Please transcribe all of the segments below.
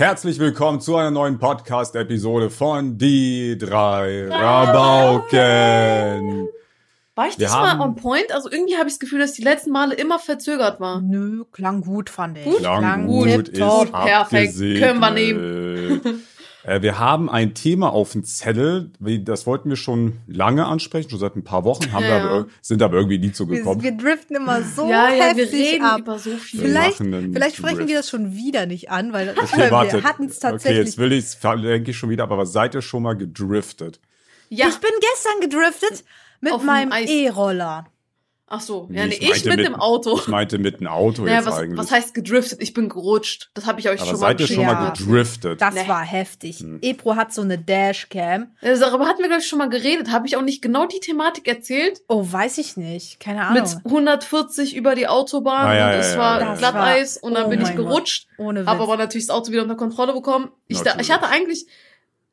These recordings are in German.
Herzlich willkommen zu einer neuen Podcast-Episode von Die drei Rabauken. War ich diesmal haben- on point? Also irgendwie habe ich das Gefühl, dass die letzten Male immer verzögert war. Nö, klang gut, fand ich. Klang gut, ist tipptopp. perfekt. Können wir nehmen. Äh, wir haben ein Thema auf dem Zettel, das wollten wir schon lange ansprechen, schon seit ein paar Wochen, haben wir Ja. aber, sind aber irgendwie nie Wir, zugekommen. wir driften immer so ja, ja, wir heftig reden ab. über so viel. Vielleicht, vielleicht sprechen Drift. wir das schon wieder nicht an, weil Okay, wir hatten es Okay, tatsächlich. jetzt will ich denke ich schon wieder, aber seid ihr schon mal gedriftet? ja, Ich bin gestern gedriftet mit meinem. E-Roller. Ach so. Nee, Ja, nee, ich ich, mit, mit- dem Auto. Ich meinte mit einem Auto Naja, jetzt was, eigentlich. was heißt gedriftet? Ich bin gerutscht. Das habe ich euch aber schon mal seid ihr schon Ja. mal gedriftet? Das Nee. war heftig. Hm. Ebro hat so eine Dashcam. Also, Darüber hatten wir, glaube ich, schon mal geredet. Habe ich auch nicht genau die Thematik erzählt? Oh, weiß ich nicht. Keine Ahnung. Mit 140 über die Autobahn Ah, ja, und ja, es ja, war. Glatteis und dann Oh bin ich mein Gott. gerutscht. Ohne Witz. Habe aber natürlich das Auto wieder unter Kontrolle bekommen. Ich, da, ich hatte eigentlich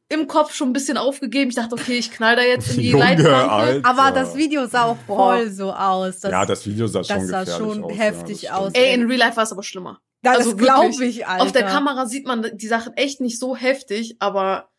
im Kopf schon ein bisschen aufgegeben. Ich dachte, okay, ich knall da jetzt in die Junge, Leitplanke. Alter. aber das Video sah auch voll so aus. Das, ja, das Video sah schon das sah schon aus. heftig ja, das aus. Ey, in Real Life war es aber schlimmer. das also glaube wirklich. ich, Alter. Auf der Kamera sieht man die Sachen echt nicht so heftig, aber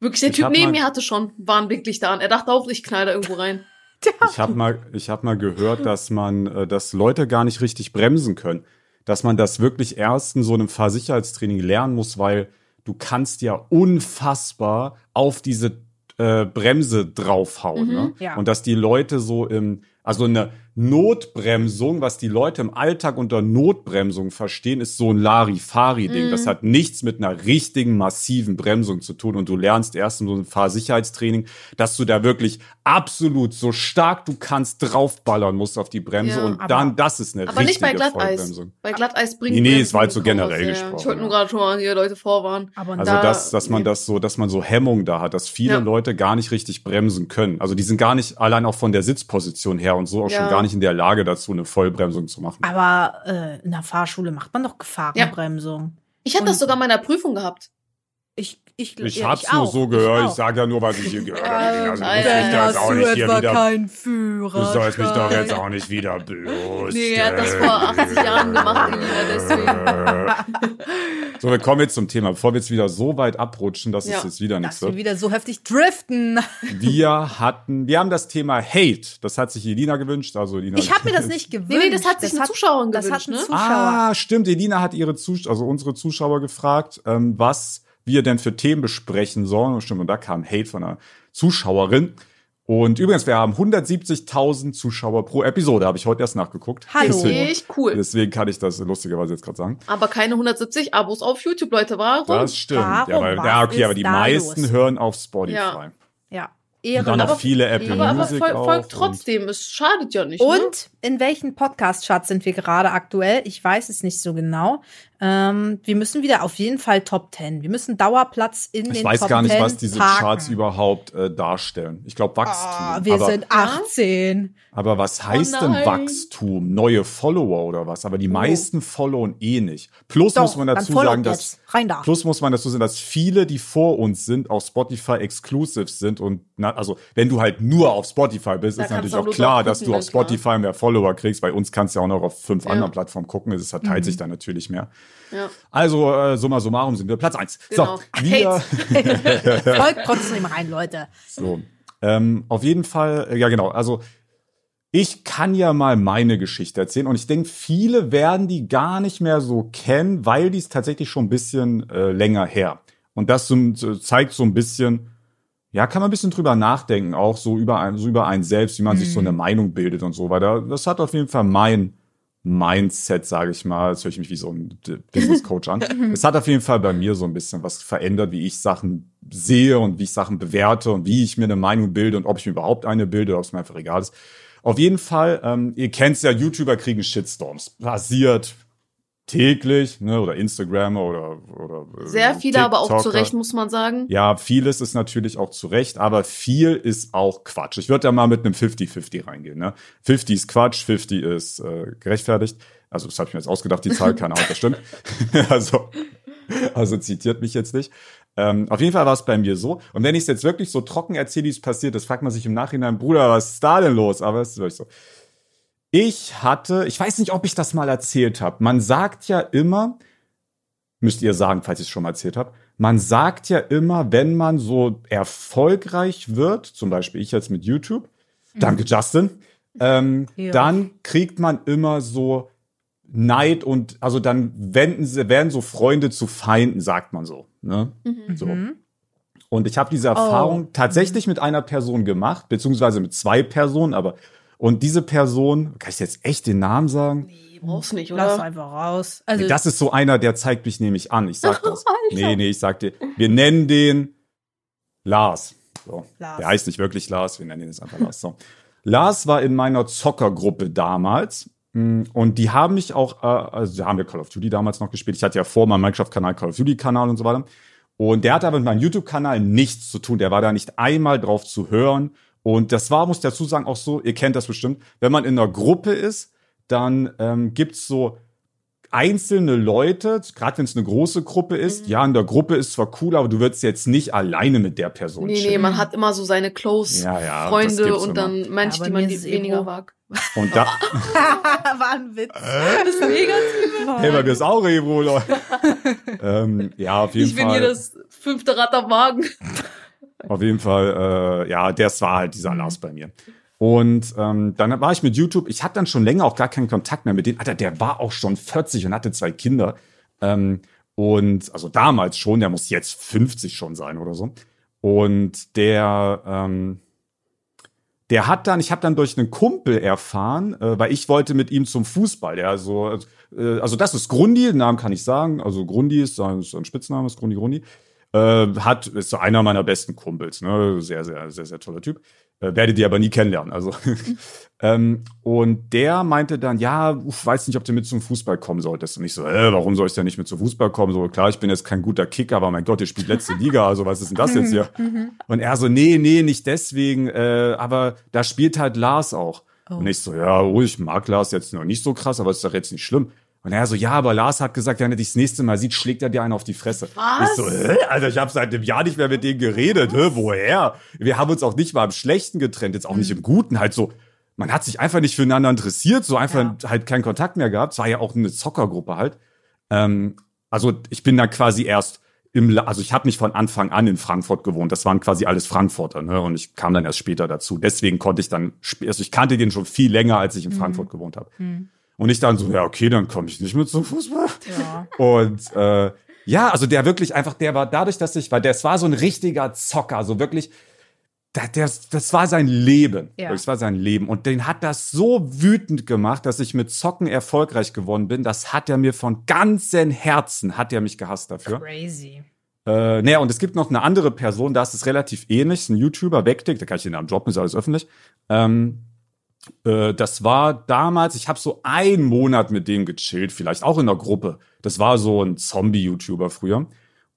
wirklich, der Ich Typ neben mir hatte schon Warnblicklichter an. Er dachte auch, ich knall da irgendwo rein. Ich habe mal, ich hab mal gehört, dass man, äh, dass Leute gar nicht richtig bremsen können. Dass man das wirklich erst in so einem Fahrsicherheitstraining lernen muss, weil du kannst ja unfassbar auf diese äh, Bremse draufhauen. Mhm. Ne? Ja. Und dass die Leute so im, also eine Notbremsung, was die Leute im Alltag unter Notbremsung verstehen, ist so ein Larifari-Ding. Mhm. Das hat nichts mit einer richtigen, massiven Bremsung zu tun. Und du lernst erst in so einem Fahrsicherheitstraining, dass du da wirklich absolut so stark du kannst draufballern musst auf die Bremse Ja, und aber- dann, das ist eine Aber nicht richtige bei Glatteis. Vollbremsung. Bei Glatteis bringt Nee, nee, es war halt so generell ja. gesprochen, Ich wollte nur gerade schon mal hier Leute vorwarnen. aber Also Da- das, dass man nee. das so, dass man so Hemmung da hat, dass viele Ja. Leute gar nicht richtig bremsen können. Also die sind gar nicht allein auch von der Sitzposition her und so auch Ja. schon gar nicht in der Lage dazu, eine Vollbremsung zu machen. Aber äh, in der Fahrschule macht man doch Gefahrenbremsung. Ich hatte das sogar in meiner Prüfung gehabt. Ich, ich, Ich ja, hab's nur auch. so gehört, ich, auch. sage ja nur, was ich hier gehört habe. Also, ja, mich da jetzt auch nicht hier wieder, keinen Führer. du sollst mich doch jetzt auch nicht wieder bloß. Nee, er hat das vor 80 Jahren gemacht, Elina, deswegen. So, wir kommen jetzt zum Thema. Bevor wir jetzt wieder so weit abrutschen, dass Ja. es jetzt wieder nichts Dass wir wird. wieder so heftig driften. Wir hatten, wir haben das Thema Hate. Das hat sich Elina gewünscht. Also Elina. Ich habe mir das nicht gewünscht. Nee, nee, das hat sich eine Zuschauerin das gewünscht, hat ein ne? Zuschauer. Ah, stimmt. Elina hat ihre Zus also unsere Zuschauer gefragt, ähm, was wir denn für Themen besprechen sollen. Und stimmt, und da kam Hate von einer Zuschauerin. Und übrigens, wir haben 170.000 Zuschauer pro Episode, habe ich heute erst nachgeguckt. Hallo. Deswegen, Echt cool. deswegen kann ich das lustigerweise jetzt gerade sagen. Aber keine 170 Abos auf YouTube, Leute. Warum? Das stimmt. Warum? Ja, weil, Was ja, okay, aber die meisten los? hören auf Spotify. Ja. Ja. Und Ehre. dann noch Aber- viele Apple aber, aber Music auch. folgt und- trotzdem. Es schadet ja nicht. Ne? Und in welchen Podcast-Charts sind wir gerade aktuell? Ich weiß es nicht so genau. Ähm, wir müssen wieder auf jeden Fall Top 10. Wir müssen Dauerplatz in Ich den weiß Top gar nicht, 10 was diese parken. Charts überhaupt äh, darstellen. Ich glaube Wachstum. Ah, wir aber, sind 18. aber was heißt denn nein. Wachstum? Neue Follower oder was? Aber die meisten followen eh nicht. Plus Doch, muss man dazu sagen, dass da. Plus muss man dazu sagen, dass viele, die vor uns sind, auf Spotify exclusive sind und na, also wenn du halt nur auf Spotify bist, Da ist natürlich auch klar, dass du auf. Spotify mehr Follower kriegst. Bei uns kannst du ja auch noch auf fünf Ja. anderen Plattformen gucken. Es verteilt Mhm. sich dann natürlich mehr. Ja. Also äh, summa summarum sind wir Platz eins. Genau. So, wir, Folgt trotzdem rein, Leute. so. Ähm, auf jeden Fall, äh, ja genau, also ich kann ja mal meine Geschichte erzählen und ich denke, viele werden die gar nicht mehr so kennen, weil die ist tatsächlich schon ein bisschen äh, länger her. Und das so, so zeigt so ein bisschen, ja, kann man ein bisschen drüber nachdenken, auch so über ein, so über einen selbst, wie man sich so eine Meinung bildet und so weiter. Das hat auf jeden Fall mein Mindset, sage ich mal. Jetzt höre ich mich wie so ein Business Coach an. Es hat auf jeden Fall bei mir so ein bisschen was verändert, wie ich Sachen sehe und wie ich Sachen bewerte und wie ich mir eine Meinung bilde und ob ich mir überhaupt eine bilde oder ob es mir einfach egal ist. Auf jeden Fall, ähm, ihr kennt's ja, YouTuber kriegen Shitstorms. Passiert täglich, ne, oder Instagrammer oder, oder äh, Sehr viele, aber auch zu. Recht, muss man sagen. Ja, vieles ist natürlich auch zu Recht, aber viel ist auch Quatsch. Ich würde da mal mit einem 50-50 reingehen. Ne? 50 ist Quatsch, 50 ist äh, gerechtfertigt. Also das habe ich mir jetzt ausgedacht, die Zahl, keine Ahnung, das stimmt. also, also zitiert mich jetzt nicht. Ähm, auf jeden Fall war es bei mir so. Und wenn ich es jetzt wirklich so trocken erzähle, wie es passiert ist, fragt man sich im Nachhinein, Bruder, was ist da denn los? Aber es ist wirklich so. Ich hatte, ich weiß nicht, ob ich das mal erzählt habe. Man sagt ja immer, müsst ihr sagen, falls ich es schon mal erzählt habe. Man sagt ja immer, wenn man so erfolgreich wird, zum Beispiel ich jetzt mit YouTube, danke Justin, ähm, Ja. dann kriegt man immer so Neid und also dann wenden sie, werden so Freunde zu Feinden, sagt man so. Ne? so. Mhm. Und ich habe diese Erfahrung tatsächlich mit einer Person gemacht, beziehungsweise mit zwei Personen, aber und diese Person, kann ich jetzt echt den Namen sagen? Nee, brauchst nicht, Lass oder? einfach raus. Also, Nee, das ist so einer, der zeigt mich nämlich an. Ich sag das. nee, nee, ich sag dir, wir nennen den Lars. So. Lars. Der heißt nicht wirklich Lars, wir nennen ihn jetzt einfach Lars. So. Lars war in meiner Zockergruppe damals. mm, Und die haben mich auch, äh, also da haben wir Call of Duty damals noch gespielt. Ich hatte ja vor meinem Minecraft-Kanal Call of Duty-Kanal und so weiter. Und der hatte aber mit meinem YouTube-Kanal nichts zu tun. Der war da nicht einmal drauf zu hören. Und das war, muss ich dazu sagen, auch so, ihr kennt das bestimmt, wenn man in einer Gruppe ist, dann ähm, gibt's so einzelne Leute, gerade wenn es eine große Gruppe ist, Mhm. ja, in der Gruppe ist zwar cool, aber du würdest jetzt nicht alleine mit der Person Nee, nee, chillen. man hat immer so seine close Ja, ja, das Freunde und immer. dann Menschen, Ja, die man es weniger mag. Und da, war ein Witz. Das ist negativ. hey, bei mir ist auch Ebro, Leute. ähm, ja, auf jeden Ich bin hier Fall. das fünfte Rad am Wagen. Auf jeden Fall, äh, ja, das war halt dieser Lars bei mir. Und ähm, dann war ich mit YouTube, ich hatte dann schon länger auch gar keinen Kontakt mehr mit denen. Alter, der war auch schon 40 und hatte zwei Kinder. Ähm, und also damals schon, der muss jetzt 50 schon sein oder so. Und der, ähm, der hat dann, ich habe dann durch einen Kumpel erfahren, äh, weil ich wollte mit ihm zum Fußball. Der so, äh, also das ist Grundi, den Namen kann ich sagen. Also Grundi ist sein, ist sein Spitzname, ist Grundi Grundi. Äh, hat, ist so einer meiner besten Kumpels, ne? Sehr, sehr, sehr, sehr toller Typ. Äh, werdet ihr aber nie kennenlernen. Also ähm, und der meinte dann, ja, uff, weiß nicht, ob du mit zum Fußball kommen solltest. Und ich so, äh, warum soll ich denn nicht mit zum Fußball kommen? So, klar, ich bin jetzt kein guter Kicker, aber mein Gott, ihr spielt letzte Liga, also was ist denn das jetzt hier? Und er so, nee, nee, nicht deswegen, äh, aber da spielt halt Lars auch. Und ich so, ja, oh, ich mag Lars jetzt noch nicht so krass, aber ist doch jetzt nicht schlimm. Und er so, ja, aber Lars hat gesagt, wenn er dich das nächste Mal sieht, schlägt er dir einen auf die Fresse. Was? Ich so, hä? Alter, ich habe seit einem Jahr nicht mehr mit denen geredet. Hä? Woher? Wir haben uns auch nicht mal im Schlechten getrennt, jetzt auch nicht im Guten. Halt so, man hat sich einfach nicht füreinander interessiert, so einfach halt keinen Kontakt mehr gehabt. Es war ja auch eine Zockergruppe halt. Ähm, also ich bin da quasi erst im, La also ich habe nicht von Anfang an in Frankfurt gewohnt. Das waren quasi alles Frankfurter, ne? Und ich kam dann erst später dazu. Deswegen konnte ich dann, also ich kannte den schon viel länger, als ich in Frankfurt gewohnt habe. Und ich dann so, ja okay, dann komme ich nicht mit zum Fußball. Ja. Und äh, ja, also der wirklich einfach, der war dadurch, dass ich, weil das war so ein richtiger Zocker, so wirklich, der, der, das war sein Leben. Ja. Das war sein Leben. Und den hat das so wütend gemacht, dass ich mit Zocken erfolgreich geworden bin. Das hat er mir von ganzem Herzen, hat er mich gehasst dafür. Crazy. Äh, naja, und es gibt noch eine andere Person, da ist es relativ ähnlich, ein YouTuber, Wegdick, da kann ich den Namen droppen, ist alles öffentlich. Ähm, äh, das war damals, ich habe so einen Monat mit dem gechillt, vielleicht auch in der Gruppe. Das war so ein Zombie-YouTuber früher.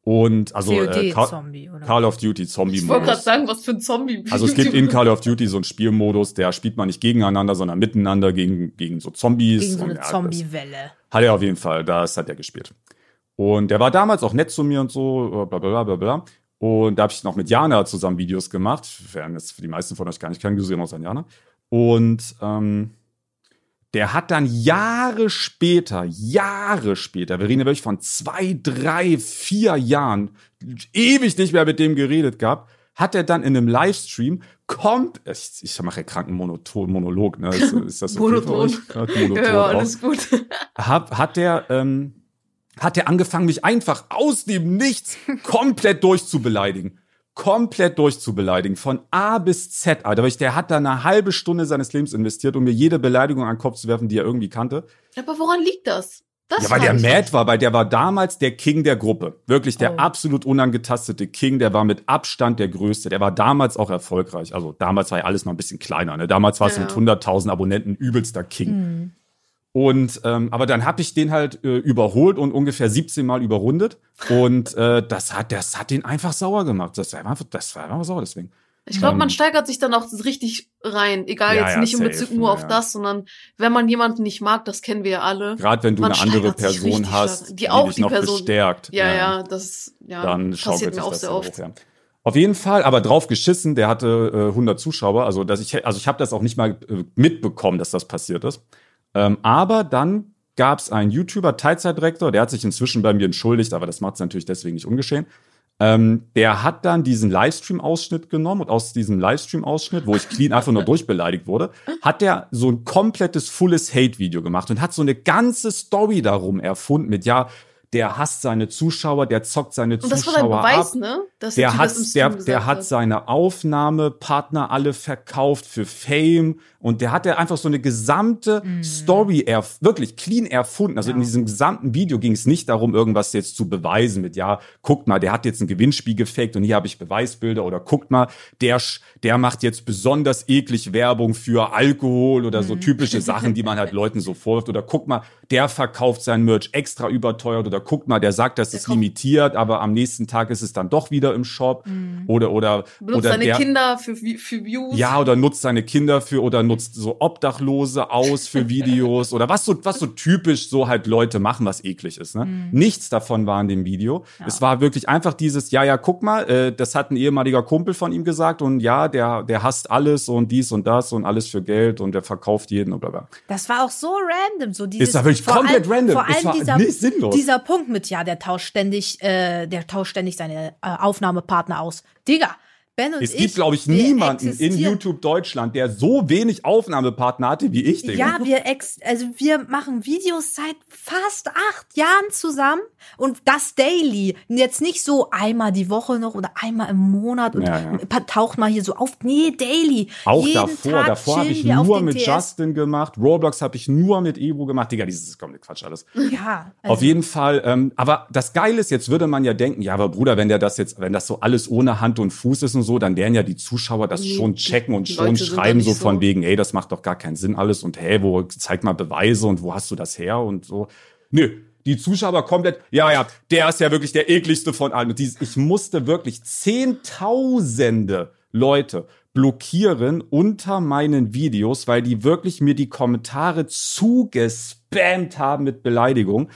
Und also äh, Call, COD-Zombie, oder? Call of Duty Ich wollte gerade Zombie-Modus. sagen, was für ein Zombie. Also es gibt in Call of Duty so einen Spielmodus, der spielt man nicht gegeneinander, sondern miteinander gegen, gegen so Zombies. Gegen so eine Zombie-Welle. hat er auf jeden Fall, das hat er gespielt. Und der war damals auch nett zu mir und so, bla bla bla bla bla. Und da habe ich noch mit Jana zusammen Videos gemacht. Werden jetzt für die meisten von euch gar nicht kennen, raus an Jana. Und ähm, der hat dann Jahre später, Jahre später, wir reden ja wirklich von zwei, drei, vier Jahren, ewig nicht mehr mit dem geredet gehabt, hat er dann in einem Livestream kommt, ich, ich mache ja kranken Monoton, Monolog, ne? Ist, ist das okay für Monoton. euch? Ja, Monoton Ja, auch alles gut. hab, hat der ähm, hat der angefangen, mich einfach aus dem Nichts komplett durchzubeleidigen. Komplett durchzubeleidigen. Von A bis Z, Alter. Der hat da eine halbe Stunde seines Lebens investiert, um mir jede Beleidigung an den Kopf zu werfen, die er irgendwie kannte. Aber woran liegt das? das Ja, weil der mad war, weil der war damals der King der Gruppe. Wirklich der Oh. absolut unangetastete King, der war mit Abstand der größte. Der war damals auch erfolgreich. Also damals war ja alles noch ein bisschen kleiner. Ne? Damals war es Ja, mit ja. 100.000 Abonnenten übelster King. Hm. Und ähm, aber dann habe ich den halt äh, überholt und ungefähr 17 Mal überrundet. Und äh, das hat, das hat den einfach sauer gemacht. Das war einfach, das war einfach sauer deswegen. Ich glaube, man Ähm, steigert sich dann auch richtig rein. Egal, Ja, jetzt ja, nicht in safe, Bezug nur ja, auf das, sondern wenn man jemanden nicht mag, das kennen wir ja alle. Gerade wenn du eine andere Person hast, stark. Die auch dich die noch Person- bestärkt. Ja, ja, das ja, dann passiert mir auch das sehr oft. hoch, ja. Auf jeden Fall, aber drauf geschissen, der hatte äh, 100 Zuschauer, also dass ich also ich habe das auch nicht mal äh, mitbekommen, dass das passiert ist. Ähm, aber dann gab es einen YouTuber, Teilzeitdirektor, der hat sich inzwischen bei mir entschuldigt, aber das macht es natürlich deswegen nicht ungeschehen. Ähm, der hat dann diesen Livestream-Ausschnitt genommen und aus diesem Livestream-Ausschnitt, wo ich clean einfach nur durchbeleidigt wurde, hat der so ein komplettes fulles Hate-Video gemacht und hat so eine ganze Story darum erfunden mit, ja, der hasst seine Zuschauer, der zockt seine Und das Zuschauer war dein Beweis, ab. ne? Dass Der hat, der, der hat seine Aufnahmepartner alle verkauft für Fame und der hat ja einfach so eine gesamte Story erf wirklich clean erfunden. Also Ja. in diesem gesamten Video ging es nicht darum, irgendwas jetzt zu beweisen mit, ja, guckt mal, der hat jetzt ein Gewinnspiel gefaked und hier habe ich Beweisbilder oder guckt mal, der, der macht jetzt besonders eklig Werbung für Alkohol oder so typische Sachen, die man halt Leuten so vorwirft oder guck mal, der verkauft sein Merch extra überteuert oder guck mal, der sagt, das ist limitiert, aber am nächsten Tag ist es dann doch wieder im Shop oder oder Benutzt oder seine der, Kinder für, für Views. ja, oder nutzt seine Kinder für oder nutzt so Obdachlose aus für Videos oder was so, was so typisch so halt Leute machen, was eklig ist. Ne? Nichts davon war in dem Video. Es war wirklich einfach dieses, ja, ja, guck mal, äh, das hat ein ehemaliger Kumpel von ihm gesagt und ja, der, der hasst alles und dies und das und alles für Geld und der verkauft jeden und bla bla. Das war auch so random, so dieses. Ist ja wirklich komplett allem, random. Vor Es allem war dieser, nicht sinnlos. dieser Punkt mit, ja, der tauscht ständig, äh, der tauscht ständig seine äh, Aufnahmepartner aus. Digga, Ben und Es ich. gibt, glaube ich, niemanden in YouTube Deutschland, der so wenig Aufnahmepartner hatte wie ich, Digga. Ja, wir ex also wir machen Videos seit fast acht Jahren zusammen und das daily. Jetzt nicht so einmal die Woche noch oder einmal im Monat und Ja, ja. taucht mal hier so auf. Nee, daily. Auch Jeden davor, Tag davor habe ich nur mit TS. Justin gemacht. Roblox habe ich nur mit Ebro gemacht. Digga, dieses ist komplett Quatsch alles. Ja, also, Auf jeden Fall. Ähm, aber das Geile ist, jetzt würde man ja denken, ja, aber Bruder, wenn der das jetzt, wenn das so alles ohne Hand und Fuß ist und so, dann werden ja die Zuschauer das Nee, schon die checken und schon Leute schreiben so von so. wegen, ey, das macht doch gar keinen Sinn alles und hey, wo zeig mal Beweise und wo hast du das her und so. Nö. Die Zuschauer komplett, ja, ja, der ist ja wirklich der ekligste von allen. Und dieses, ich musste wirklich zehntausende Leute blockieren unter meinen Videos, weil die wirklich mir die Kommentare zugespammt haben mit Beleidigung.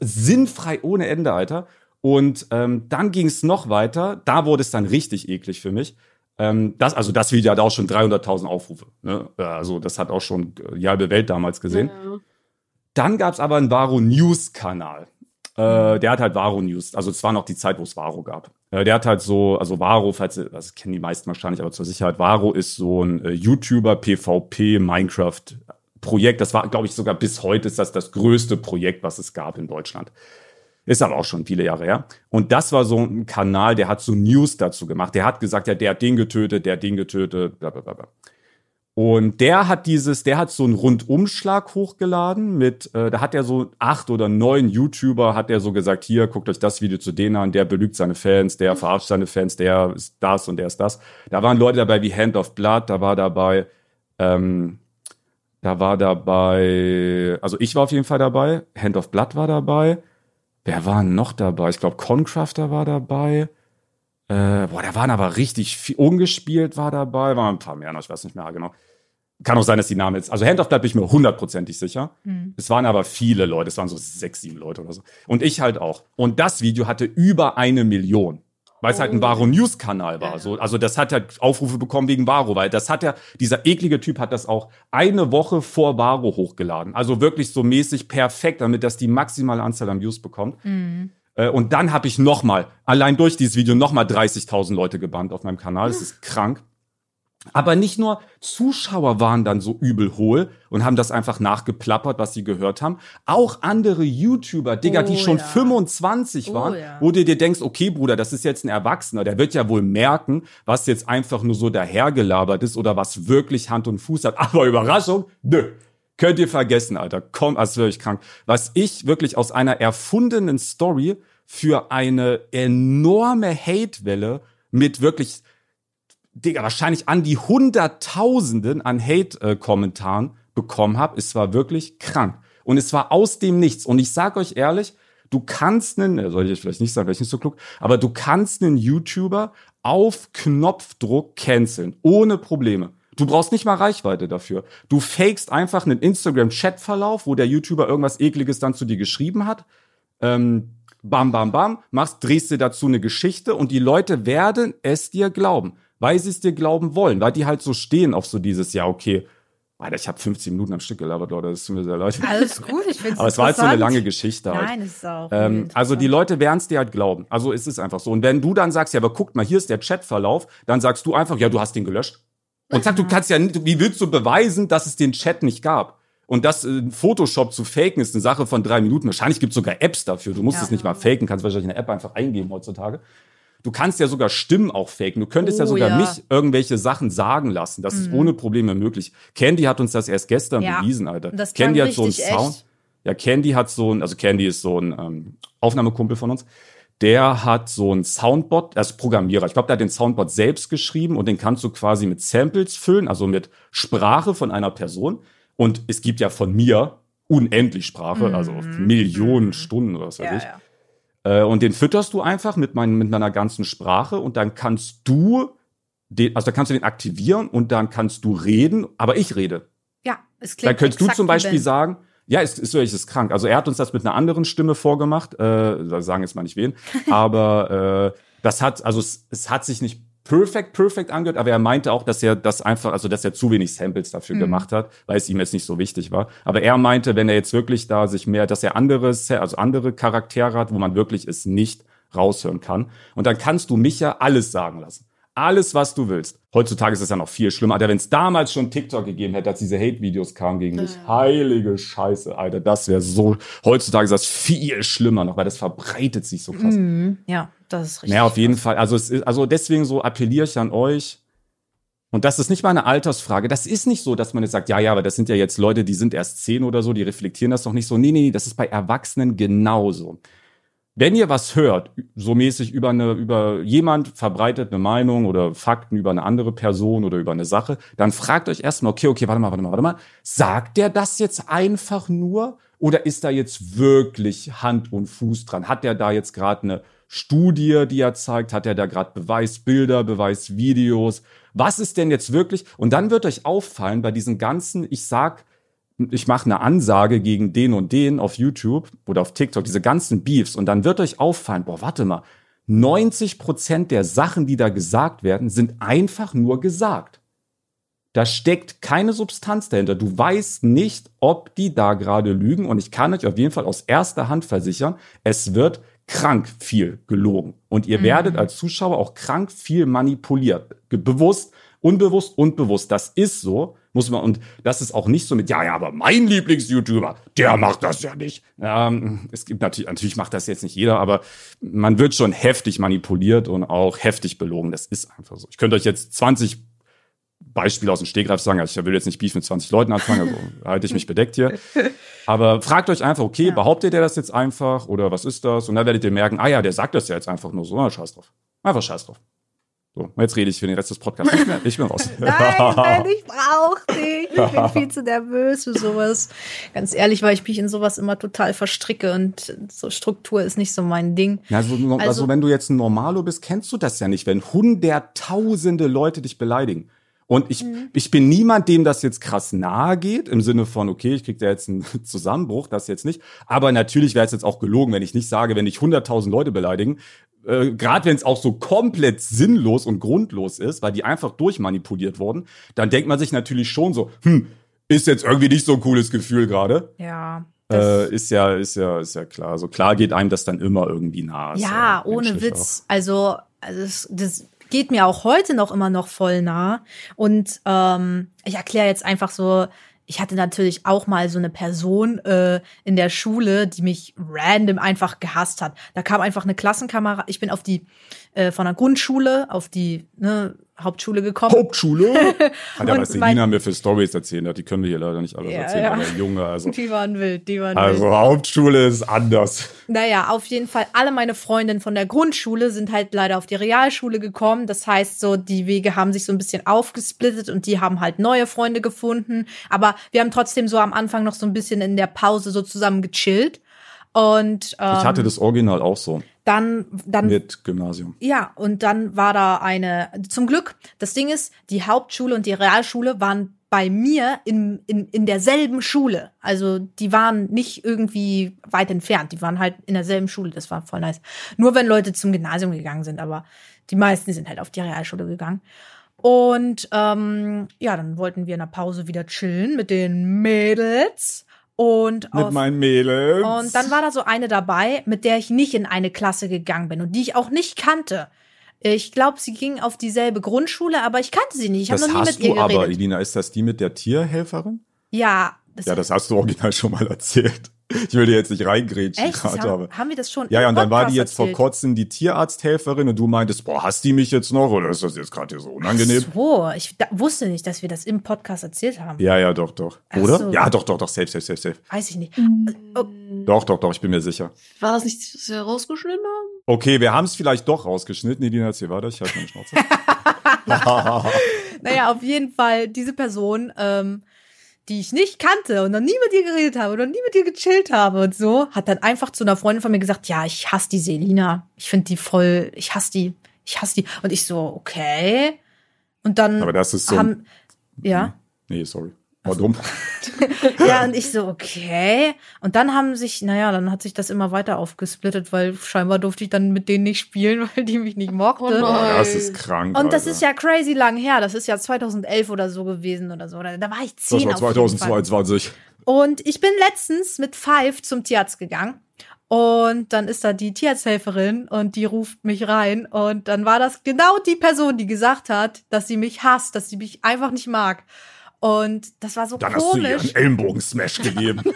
Sinnfrei ohne Ende, Alter. Und ähm, dann ging es noch weiter. Da wurde es dann richtig eklig für mich. Ähm, das, also das Video hat auch schon 300.000 Aufrufe. Ne? Also das hat auch schon äh, die halbe Welt damals gesehen. Ja. Dann gab's aber einen Varo News Kanal. Äh, der hat halt Varo News. Also es war noch die Zeit, wo es Varo gab. Äh, der hat halt so, also Varo, falls das kennen die meisten wahrscheinlich, aber zur Sicherheit, Varo ist so ein äh, YouTuber PvP Minecraft Projekt. Das war, glaube ich, sogar bis heute ist das das größte Projekt, was es gab in Deutschland. Ist aber auch schon viele Jahre her. Und das war so ein Kanal, der hat so News dazu gemacht. Der hat gesagt, ja, der hat den getötet, der hat den getötet, bla bla bla. bla. Und der hat dieses, der hat so einen Rundumschlag hochgeladen mit, äh, da hat er so acht oder neun YouTuber, hat er so gesagt, hier, guckt euch das Video zu denen an, der belügt seine Fans, der verarscht seine Fans, der ist das und der ist das. Da waren Leute dabei wie Hand of Blood, da war dabei, ähm, da war dabei, also ich war auf jeden Fall dabei, Hand of Blood war dabei. Wer war noch dabei? Ich glaube, Concrafter war dabei. Äh, boah, da waren aber richtig viel. Ungespielt war dabei, waren ein paar mehr, noch, ich weiß nicht mehr genau. Kann auch sein, dass die Namen jetzt. Also Hand of Blood bin ich mir hundertprozentig sicher. Es waren aber viele Leute, es waren so sechs, sieben Leute oder so. Und ich halt auch. Und das Video hatte über eine Million. Weil es halt ein Oh. Varo News Kanal war. So, also das hat halt Aufrufe bekommen wegen Varo, weil das hat ja, dieser eklige Typ hat das auch eine Woche vor Varo hochgeladen. Also wirklich so mäßig perfekt, damit das die maximale Anzahl an Views bekommt. Äh, Und dann habe ich nochmal, allein durch dieses Video, nochmal 30.000 Leute gebannt auf meinem Kanal. Das ist krank. Aber nicht nur Zuschauer waren dann so übel hohl und haben das einfach nachgeplappert, was sie gehört haben. Auch andere YouTuber, Digga, die Oh schon ja. 25 Oh waren, ja. wo du dir denkst, okay, Bruder, das ist jetzt ein Erwachsener, der wird ja wohl merken, was jetzt einfach nur so dahergelabert ist oder was wirklich Hand und Fuß hat. Aber Überraschung, nö. Könnt ihr vergessen, Alter. Komm, das ist wirklich krank. Was ich wirklich aus einer erfundenen Story für eine enorme Hatewelle mit wirklich Digga, wahrscheinlich an die Hunderttausenden an Hate-Kommentaren bekommen habe. Es war wirklich krank. Und es war aus dem Nichts. Und ich sag euch ehrlich, du kannst einen, soll ich vielleicht nicht sagen, vielleicht nicht so klug, aber du kannst einen YouTuber auf Knopfdruck canceln. Ohne Probleme. Du brauchst nicht mal Reichweite dafür. Du fakest einfach einen Instagram-Chat-Verlauf, wo der YouTuber irgendwas Ekliges dann zu dir geschrieben hat. Ähm, bam, bam, bam, machst, drehst dir dazu eine Geschichte und die Leute werden es dir glauben, weil sie es dir glauben wollen, weil die halt so stehen auf so dieses, ja, okay, Alter, ich habe 15 Minuten am Stück gelabert, Leute, das tut mir sehr leid. Alles gut, ich finde Aber es war halt so eine lange Geschichte halt. Nein, ist auch. Ähm, also die. Leute werden es dir halt glauben. Also es ist einfach so. Und wenn du dann sagst, ja, aber guck mal, hier ist der Chatverlauf, dann sagst du einfach, ja, du hast den gelöscht. Und sag, du kannst ja nicht, wie willst du beweisen, dass es den Chat nicht gab? Und das äh, Photoshop zu faken ist eine Sache von drei Minuten. Wahrscheinlich gibt es sogar Apps dafür. Du musst Ja. es nicht mal faken, kannst wahrscheinlich eine App einfach eingeben heutzutage. Du kannst ja sogar Stimmen auch faken. Du könntest ja Oh, sogar ja. mich irgendwelche Sachen sagen lassen. Das ist ohne Probleme möglich. Candy hat uns das erst gestern Ja. bewiesen, Alter. Das Candy hat so einen Sound. echt. Ja, Candy hat so ein, also Candy ist so ein ähm, Aufnahmekumpel von uns. Der hat so ein Soundbot, er ist Programmierer. Ich glaube, der hat den Soundbot selbst geschrieben und den kannst du quasi mit Samples füllen, also mit Sprache von einer Person. Und es gibt ja von mir unendlich Sprache, also auf Millionen Stunden oder was weiß Mhm. Ja, ich. ja. Äh, und den fütterst du einfach mit, mein, mit meiner ganzen Sprache und dann kannst du den, also da kannst du den aktivieren und dann kannst du reden, aber ich rede. ja, es klingt Dann könntest du zum Beispiel sagen, ja, ist, ist wirklich ist krank. Also er hat uns das mit einer anderen Stimme vorgemacht. Äh, da sagen jetzt mal nicht wen, aber äh, das hat, also es, es hat sich nicht perfekt, perfekt angehört, aber er meinte auch, dass er das einfach, also dass er zu wenig Samples dafür Mhm. gemacht hat, weil es ihm jetzt nicht so wichtig war. Aber er meinte, wenn er jetzt wirklich da sich mehr, dass er andere, also andere Charaktere hat, wo man wirklich es nicht raushören kann. Und dann kannst du mich ja alles sagen lassen. Alles, was du willst. Heutzutage ist es ja noch viel schlimmer. Alter, wenn es damals schon TikTok gegeben hätte, als diese Hate-Videos kamen gegen mich. Heilige Scheiße, Alter. Das wäre so. Heutzutage ist das viel schlimmer noch, weil das verbreitet sich so krass. Mhm. Ja, das ist richtig. Ja, auf jeden Fall. Also, es ist, also deswegen so appelliere ich an euch. Und das ist nicht mal eine Altersfrage. Das ist nicht so, dass man jetzt sagt, ja, ja, aber das sind ja jetzt Leute, die sind erst zehn oder so, die reflektieren das doch nicht so. Nee, nee, nee, das ist bei Erwachsenen genauso. Wenn ihr was hört, so mäßig über eine, über jemand verbreitet eine Meinung oder Fakten über eine andere Person oder über eine Sache, dann fragt euch erstmal, okay, okay, warte mal, warte mal, warte mal. Sagt der das jetzt einfach nur oder ist da jetzt wirklich Hand und Fuß dran? Hat der da jetzt gerade eine Studie, die er zeigt? Hat er da gerade Beweisbilder, Beweisvideos? Was ist denn jetzt wirklich? Und dann wird euch auffallen bei diesen ganzen, ich sag, ich mache eine Ansage gegen den und den auf YouTube oder auf TikTok, diese ganzen Beefs, und dann wird euch auffallen, boah, warte mal, 90 Prozent der Sachen, die da gesagt werden, sind einfach nur gesagt. Da steckt keine Substanz dahinter. Du weißt nicht, ob die da gerade lügen. Und ich kann euch auf jeden Fall aus erster Hand versichern, es wird krank viel gelogen. Und ihr werdet als Zuschauer auch krank viel manipuliert. Bewusst, unbewusst und bewusst. Das ist so. Muss man, und das ist auch nicht so mit, ja, ja, aber mein Lieblings-YouTuber, der macht das ja nicht. Ähm, es gibt natürlich, natürlich macht das jetzt nicht jeder, aber man wird schon heftig manipuliert und auch heftig belogen. Das ist einfach so. Ich könnte euch jetzt 20 Beispiele aus dem Stegreif sagen. Also ich will jetzt nicht Beef mit 20 Leuten anfangen, also halte ich mich bedeckt hier. Aber fragt euch einfach, okay, behauptet der das jetzt einfach oder was ist das? Und dann werdet ihr merken, ah ja, der sagt das ja jetzt einfach nur so, na, scheiß drauf. Einfach scheiß drauf. So, jetzt rede ich für den Rest des Podcasts nicht mehr. Ich bin raus. Nein, Ben, ich brauch dich. Ich bin viel zu nervös für sowas. Ganz ehrlich, weil ich mich in sowas immer total verstricke und so Struktur ist nicht so mein Ding. Also, also, Also- wenn du jetzt ein Normalo bist, kennst du das ja nicht, wenn hunderttausende Leute dich beleidigen. Und ich, ich bin niemand, dem das jetzt krass nahe geht, im Sinne von, okay, ich krieg da jetzt einen Zusammenbruch, das jetzt nicht. Aber natürlich wäre es jetzt auch gelogen, wenn ich nicht sage, wenn dich hunderttausend Leute beleidigen, äh, gerade wenn es auch so komplett sinnlos und grundlos ist, weil die einfach durchmanipuliert wurden, dann denkt man sich natürlich schon so, hm, ist jetzt irgendwie nicht so ein cooles Gefühl gerade. Ja. Äh, ist ja, ist ja, ist ja klar. Also klar geht einem das dann immer irgendwie nahe. Ist Ja, ohne Witz. Also, also das, das geht mir auch heute noch immer noch voll nah. Und ähm, ich erkläre jetzt einfach so, ich hatte natürlich auch mal so eine Person äh, in der Schule, die mich random einfach gehasst hat. Da kam einfach eine Klassenkamera. Ich bin auf die äh, von der Grundschule auf die ne, Hauptschule gekommen. Hauptschule? Hat ja, was mein- Selina mir für Stories erzählt hat, die können wir hier leider nicht alle Ja, erzählen, ja. aber Junge, also. Die waren wild, die waren wild. Also Hauptschule ist anders. Naja, auf jeden Fall, alle meine Freundinnen von der Grundschule sind halt leider auf die Realschule gekommen. Das heißt, so, die Wege haben sich so ein bisschen aufgesplittet und die haben halt neue Freunde gefunden. Aber wir haben trotzdem so am Anfang noch so ein bisschen in der Pause so zusammen gechillt. Und ähm, Ich hatte das Original auch so dann, dann mit Gymnasium. ja, und dann war da eine, zum Glück, das Ding ist, die Hauptschule und die Realschule waren bei mir in, in, in derselben Schule. Also die waren nicht irgendwie weit entfernt, die waren halt in derselben Schule, das war voll nice. Nur wenn Leute zum Gymnasium gegangen sind, aber die meisten sind halt auf die Realschule gegangen. Und ähm, ja, dann wollten wir in der Pause wieder chillen mit den Mädels. Und, Mit meinen Mädels. und dann war da so eine dabei, mit der ich nicht in eine Klasse gegangen bin und die ich auch nicht kannte. Ich glaube, sie ging auf dieselbe Grundschule, aber ich kannte sie nicht. Ich habe noch nie mit ihr du aber, geredet. Elina, ist das die mit der Tierhelferin? ja, das, Ja, das hast du original schon mal erzählt. Ich will dir jetzt nicht reingrätschen echt? Das gerade, aber. haben, haben wir das schon? Ja, ja, und dann war die Podcast jetzt vor erzählt? kurzem die Tierarzthelferin und du meintest, boah, hast die mich jetzt noch oder ist das jetzt gerade hier so unangenehm? So, ich da, wusste nicht, dass wir das im Podcast erzählt haben. Ja, ja, doch, doch. Ach Oder? so. Ja, doch, doch, doch, safe, safe, safe, safe. Weiß ich nicht. Mm. Oh, Doch, doch, doch, ich bin mir sicher. War das nicht, was wir rausgeschnitten haben? Okay, wir haben es vielleicht doch rausgeschnitten. Elina, erzähl weiter, ich halte meine Schnauze. Naja, auf jeden Fall diese Person, ähm, die ich nicht kannte und noch nie mit ihr geredet habe oder nie mit ihr gechillt habe und so, hat dann einfach zu einer Freundin von mir gesagt, ja, ich hasse die Selina. Ich finde die voll, ich hasse die, ich hasse die. Und ich so, okay. Und dann Aber das ist so. haben, ja. Nee, sorry. War dumm. Ja, und ich so, okay. Und dann haben sich, naja, dann hat sich das immer weiter aufgesplittet, weil scheinbar durfte ich dann mit denen nicht spielen, weil die mich nicht mochte. Oh. Boah, das ist krank. und das Alter. ist ja crazy lang her. Das ist ja 2011 oder so gewesen oder so. Da da war ich Das zehn war auf jeden Fall. 2022. Und ich bin letztens mit Five zum Tierarzt gegangen. Und dann ist da die Tierarzthelferin und die ruft mich rein. Und dann war das genau die Person, die gesagt hat, dass sie mich hasst, dass sie mich einfach nicht mag. Und das war so Dann hast du ihr komisch. einen Ellenbogen-Smash gegeben. Nein,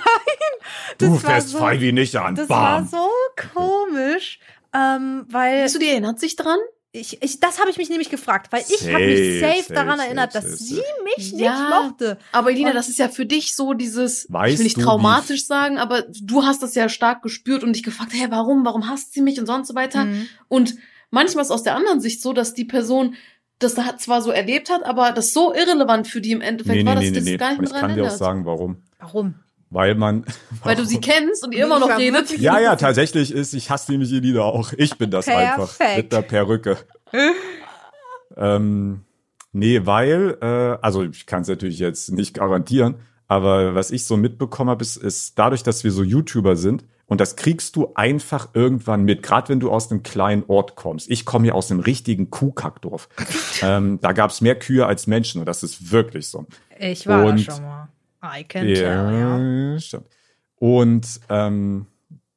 du das war fährst so- Fivey nicht an. Das war Bam. so komisch, ähm, weil Weißt du, die erinnert sich dran? ich, ich das habe ich mich nämlich gefragt, weil ich habe mich Safe, safe, daran safe, erinnert, safe, dass safe. sie mich nicht Ja. mochte. Aber Elina, Und- das ist ja für dich so dieses, Weißt ich will nicht du, traumatisch sagen, aber du hast das ja stark gespürt und dich gefragt, hey, warum, warum hasst sie mich und sonst so weiter. Mhm. Und manchmal ist aus der anderen Sicht so, dass die Person das da zwar so erlebt hat, aber das so irrelevant für die im Endeffekt Nee, war, nee, dass nee, das nee, nee. gar nicht Und mehr ich dran kann dir auch sagen, warum. Warum? Weil man. Weil du sie kennst und ihr immer noch Ich redet. Ja, ja, tatsächlich ist, ich hasse nämlich ihr Lieder auch. Ich bin das einfach. Perfekt. Mit der Perücke. ähm, nee, weil, äh, also ich kann es natürlich jetzt nicht garantieren, aber was ich so mitbekommen habe, ist, ist dadurch, dass wir so YouTuber sind, und das kriegst du einfach irgendwann mit, gerade wenn du aus einem kleinen Ort kommst. Ich komme ja aus einem richtigen Kuhkackdorf. ähm, da gab es mehr Kühe als Menschen und das ist wirklich so. Ich war Und- da schon mal. I can tell, ja. Stimmt. Und ähm,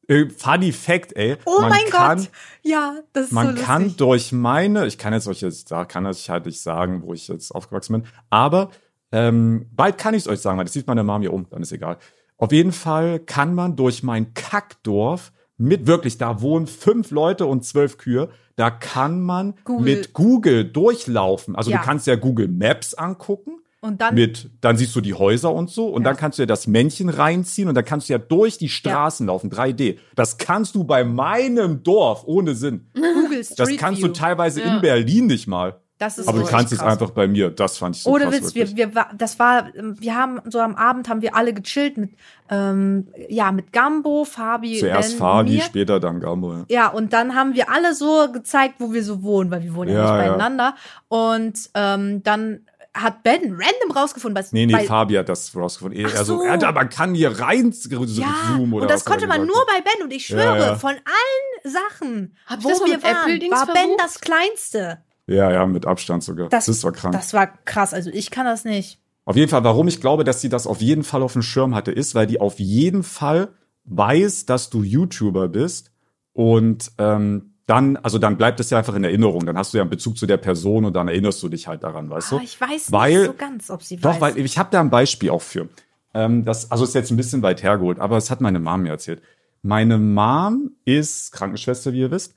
äh, Funny Fact, ey. Oh man mein kann, Gott. Ja, das ist Man so kann durch meine, ich kann jetzt euch jetzt, da kann ich halt nicht sagen, wo ich jetzt aufgewachsen bin, aber ähm, bald kann ich es euch sagen, weil das sieht meine Mom hier um, dann ist egal. Auf jeden Fall kann man durch mein Kackdorf mit wirklich, da wohnen fünf Leute und zwölf Kühe, da kann man Google. mit Google durchlaufen. Also Ja. du kannst ja Google Maps angucken Und dann mit, dann siehst du die Häuser und so und Ja. dann kannst du ja das Männchen reinziehen und dann kannst du ja durch die Straßen laufen, 3D. Das kannst du bei meinem Dorf ohne Sinn. Google Street Das kannst View. du teilweise Ja. in Berlin nicht mal. Das ist Aber du so kannst echt es einfach bei mir. Das fand ich so Ohne krass. Witz, wir, wir, das war, wir haben so am Abend haben wir alle gechillt mit, ähm, ja, mit Gambo, Fabi, Zuerst Ben, Fabi, mir. später dann Gambo. Ja. Ja, und dann haben wir alle so gezeigt, wo wir so wohnen, weil wir wohnen ja, Ja, nicht ja. beieinander. Und ähm, dann hat Ben random rausgefunden, was Nee, nee, bei, Fabi hat das rausgefunden. Ach Also, so. ja, man kann hier rein ja, zoomen oder und das er konnte man gesagt nur bei Ben. Und ich schwöre, Ja, ja. von allen Sachen, ihr wo wir waren, war Ben das Kleinste. Ja, ja, mit Abstand sogar. Das, Das, war krank. Das war krass. Also ich kann das nicht. Auf jeden Fall, warum ich glaube, dass sie das auf jeden Fall auf dem Schirm hatte, ist, weil die auf jeden Fall weiß, dass du YouTuber bist und ähm, dann, also dann bleibt es ja einfach in Erinnerung. Dann hast du ja einen Bezug zu der Person und dann erinnerst du dich halt daran, weißt du? Aber ich weiß Weil- nicht so ganz, ob sie Doch, weiß. weil ich habe da ein Beispiel auch für. Ähm, das, also ist jetzt ein bisschen weit hergeholt, aber es hat meine Mom mir erzählt. Meine Mom ist Krankenschwester, wie ihr wisst,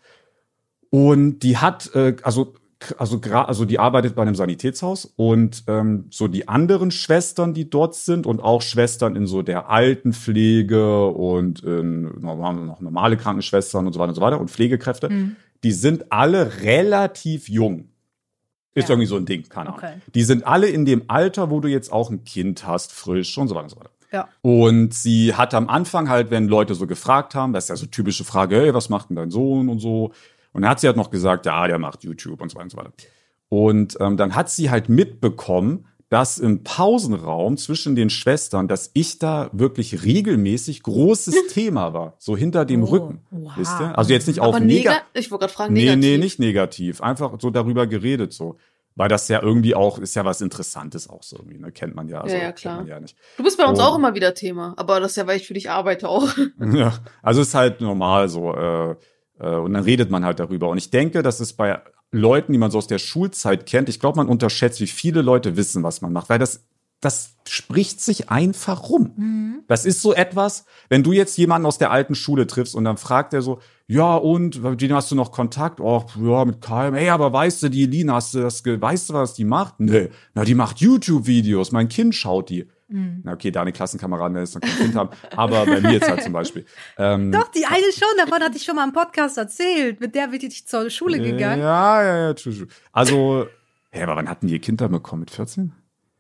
und die hat, äh, also also also die arbeitet bei einem Sanitätshaus und ähm, so die anderen Schwestern, die dort sind und auch Schwestern in so der Altenpflege und in, noch normale Krankenschwestern und so weiter und so weiter und Pflegekräfte, Mhm. die sind alle relativ jung. Ist Ja. irgendwie so ein Ding, keine Ahnung. Okay. Die sind alle in dem Alter, wo du jetzt auch ein Kind hast, frisch und so weiter und so weiter. ja. Und sie hat am Anfang halt, wenn Leute so gefragt haben, das ist ja so typische Frage, hey, was macht denn dein Sohn und so. Und dann hat sie halt noch gesagt, ja, der macht YouTube und so weiter und so weiter. Und ähm, dann hat sie halt mitbekommen, dass im Pausenraum zwischen den Schwestern, dass ich da wirklich regelmäßig großes Thema war, so hinter dem Oh, Rücken. wow. Wisst ihr? Also jetzt nicht auf Aber nega nega ich wollte gerade fragen, Nee, negativ. nee, nicht negativ. Einfach so darüber geredet so. weil das ja irgendwie auch, ist ja was Interessantes auch so irgendwie, ne? Kennt man ja. Also, Ja, ja, klar. Ja, nicht. Du bist bei uns Oh. auch immer wieder Thema, aber das ist ja, weil ich für dich arbeite auch. ja, also ist halt normal so. Äh, und dann redet man halt darüber. Und ich denke, das ist bei Leuten, die man so aus der Schulzeit kennt, ich glaube, man unterschätzt, wie viele Leute wissen, was man macht, weil das, das spricht sich einfach rum. Das ist so etwas, wenn du jetzt jemanden aus der alten Schule triffst und dann fragt er so, ja, und, mit wem hast du noch Kontakt? Oh, ja, mit Keim. Ey, aber weißt du, die Elina, hast du das, weißt du, was die macht? Nee, na, die macht YouTube-Videos, mein Kind schaut die. Na, okay, deine Klassenkameraden, der ist noch kein Kind haben, aber bei mir jetzt halt zum Beispiel. Ähm, Doch, die eine schon, davon hatte ich schon mal im Podcast erzählt. Mit der bin ich zur Schule gegangen. Ja, ja, ja, true, true. Also, hä, aber wann hatten die ihr Kind dann bekommen? Mit 14?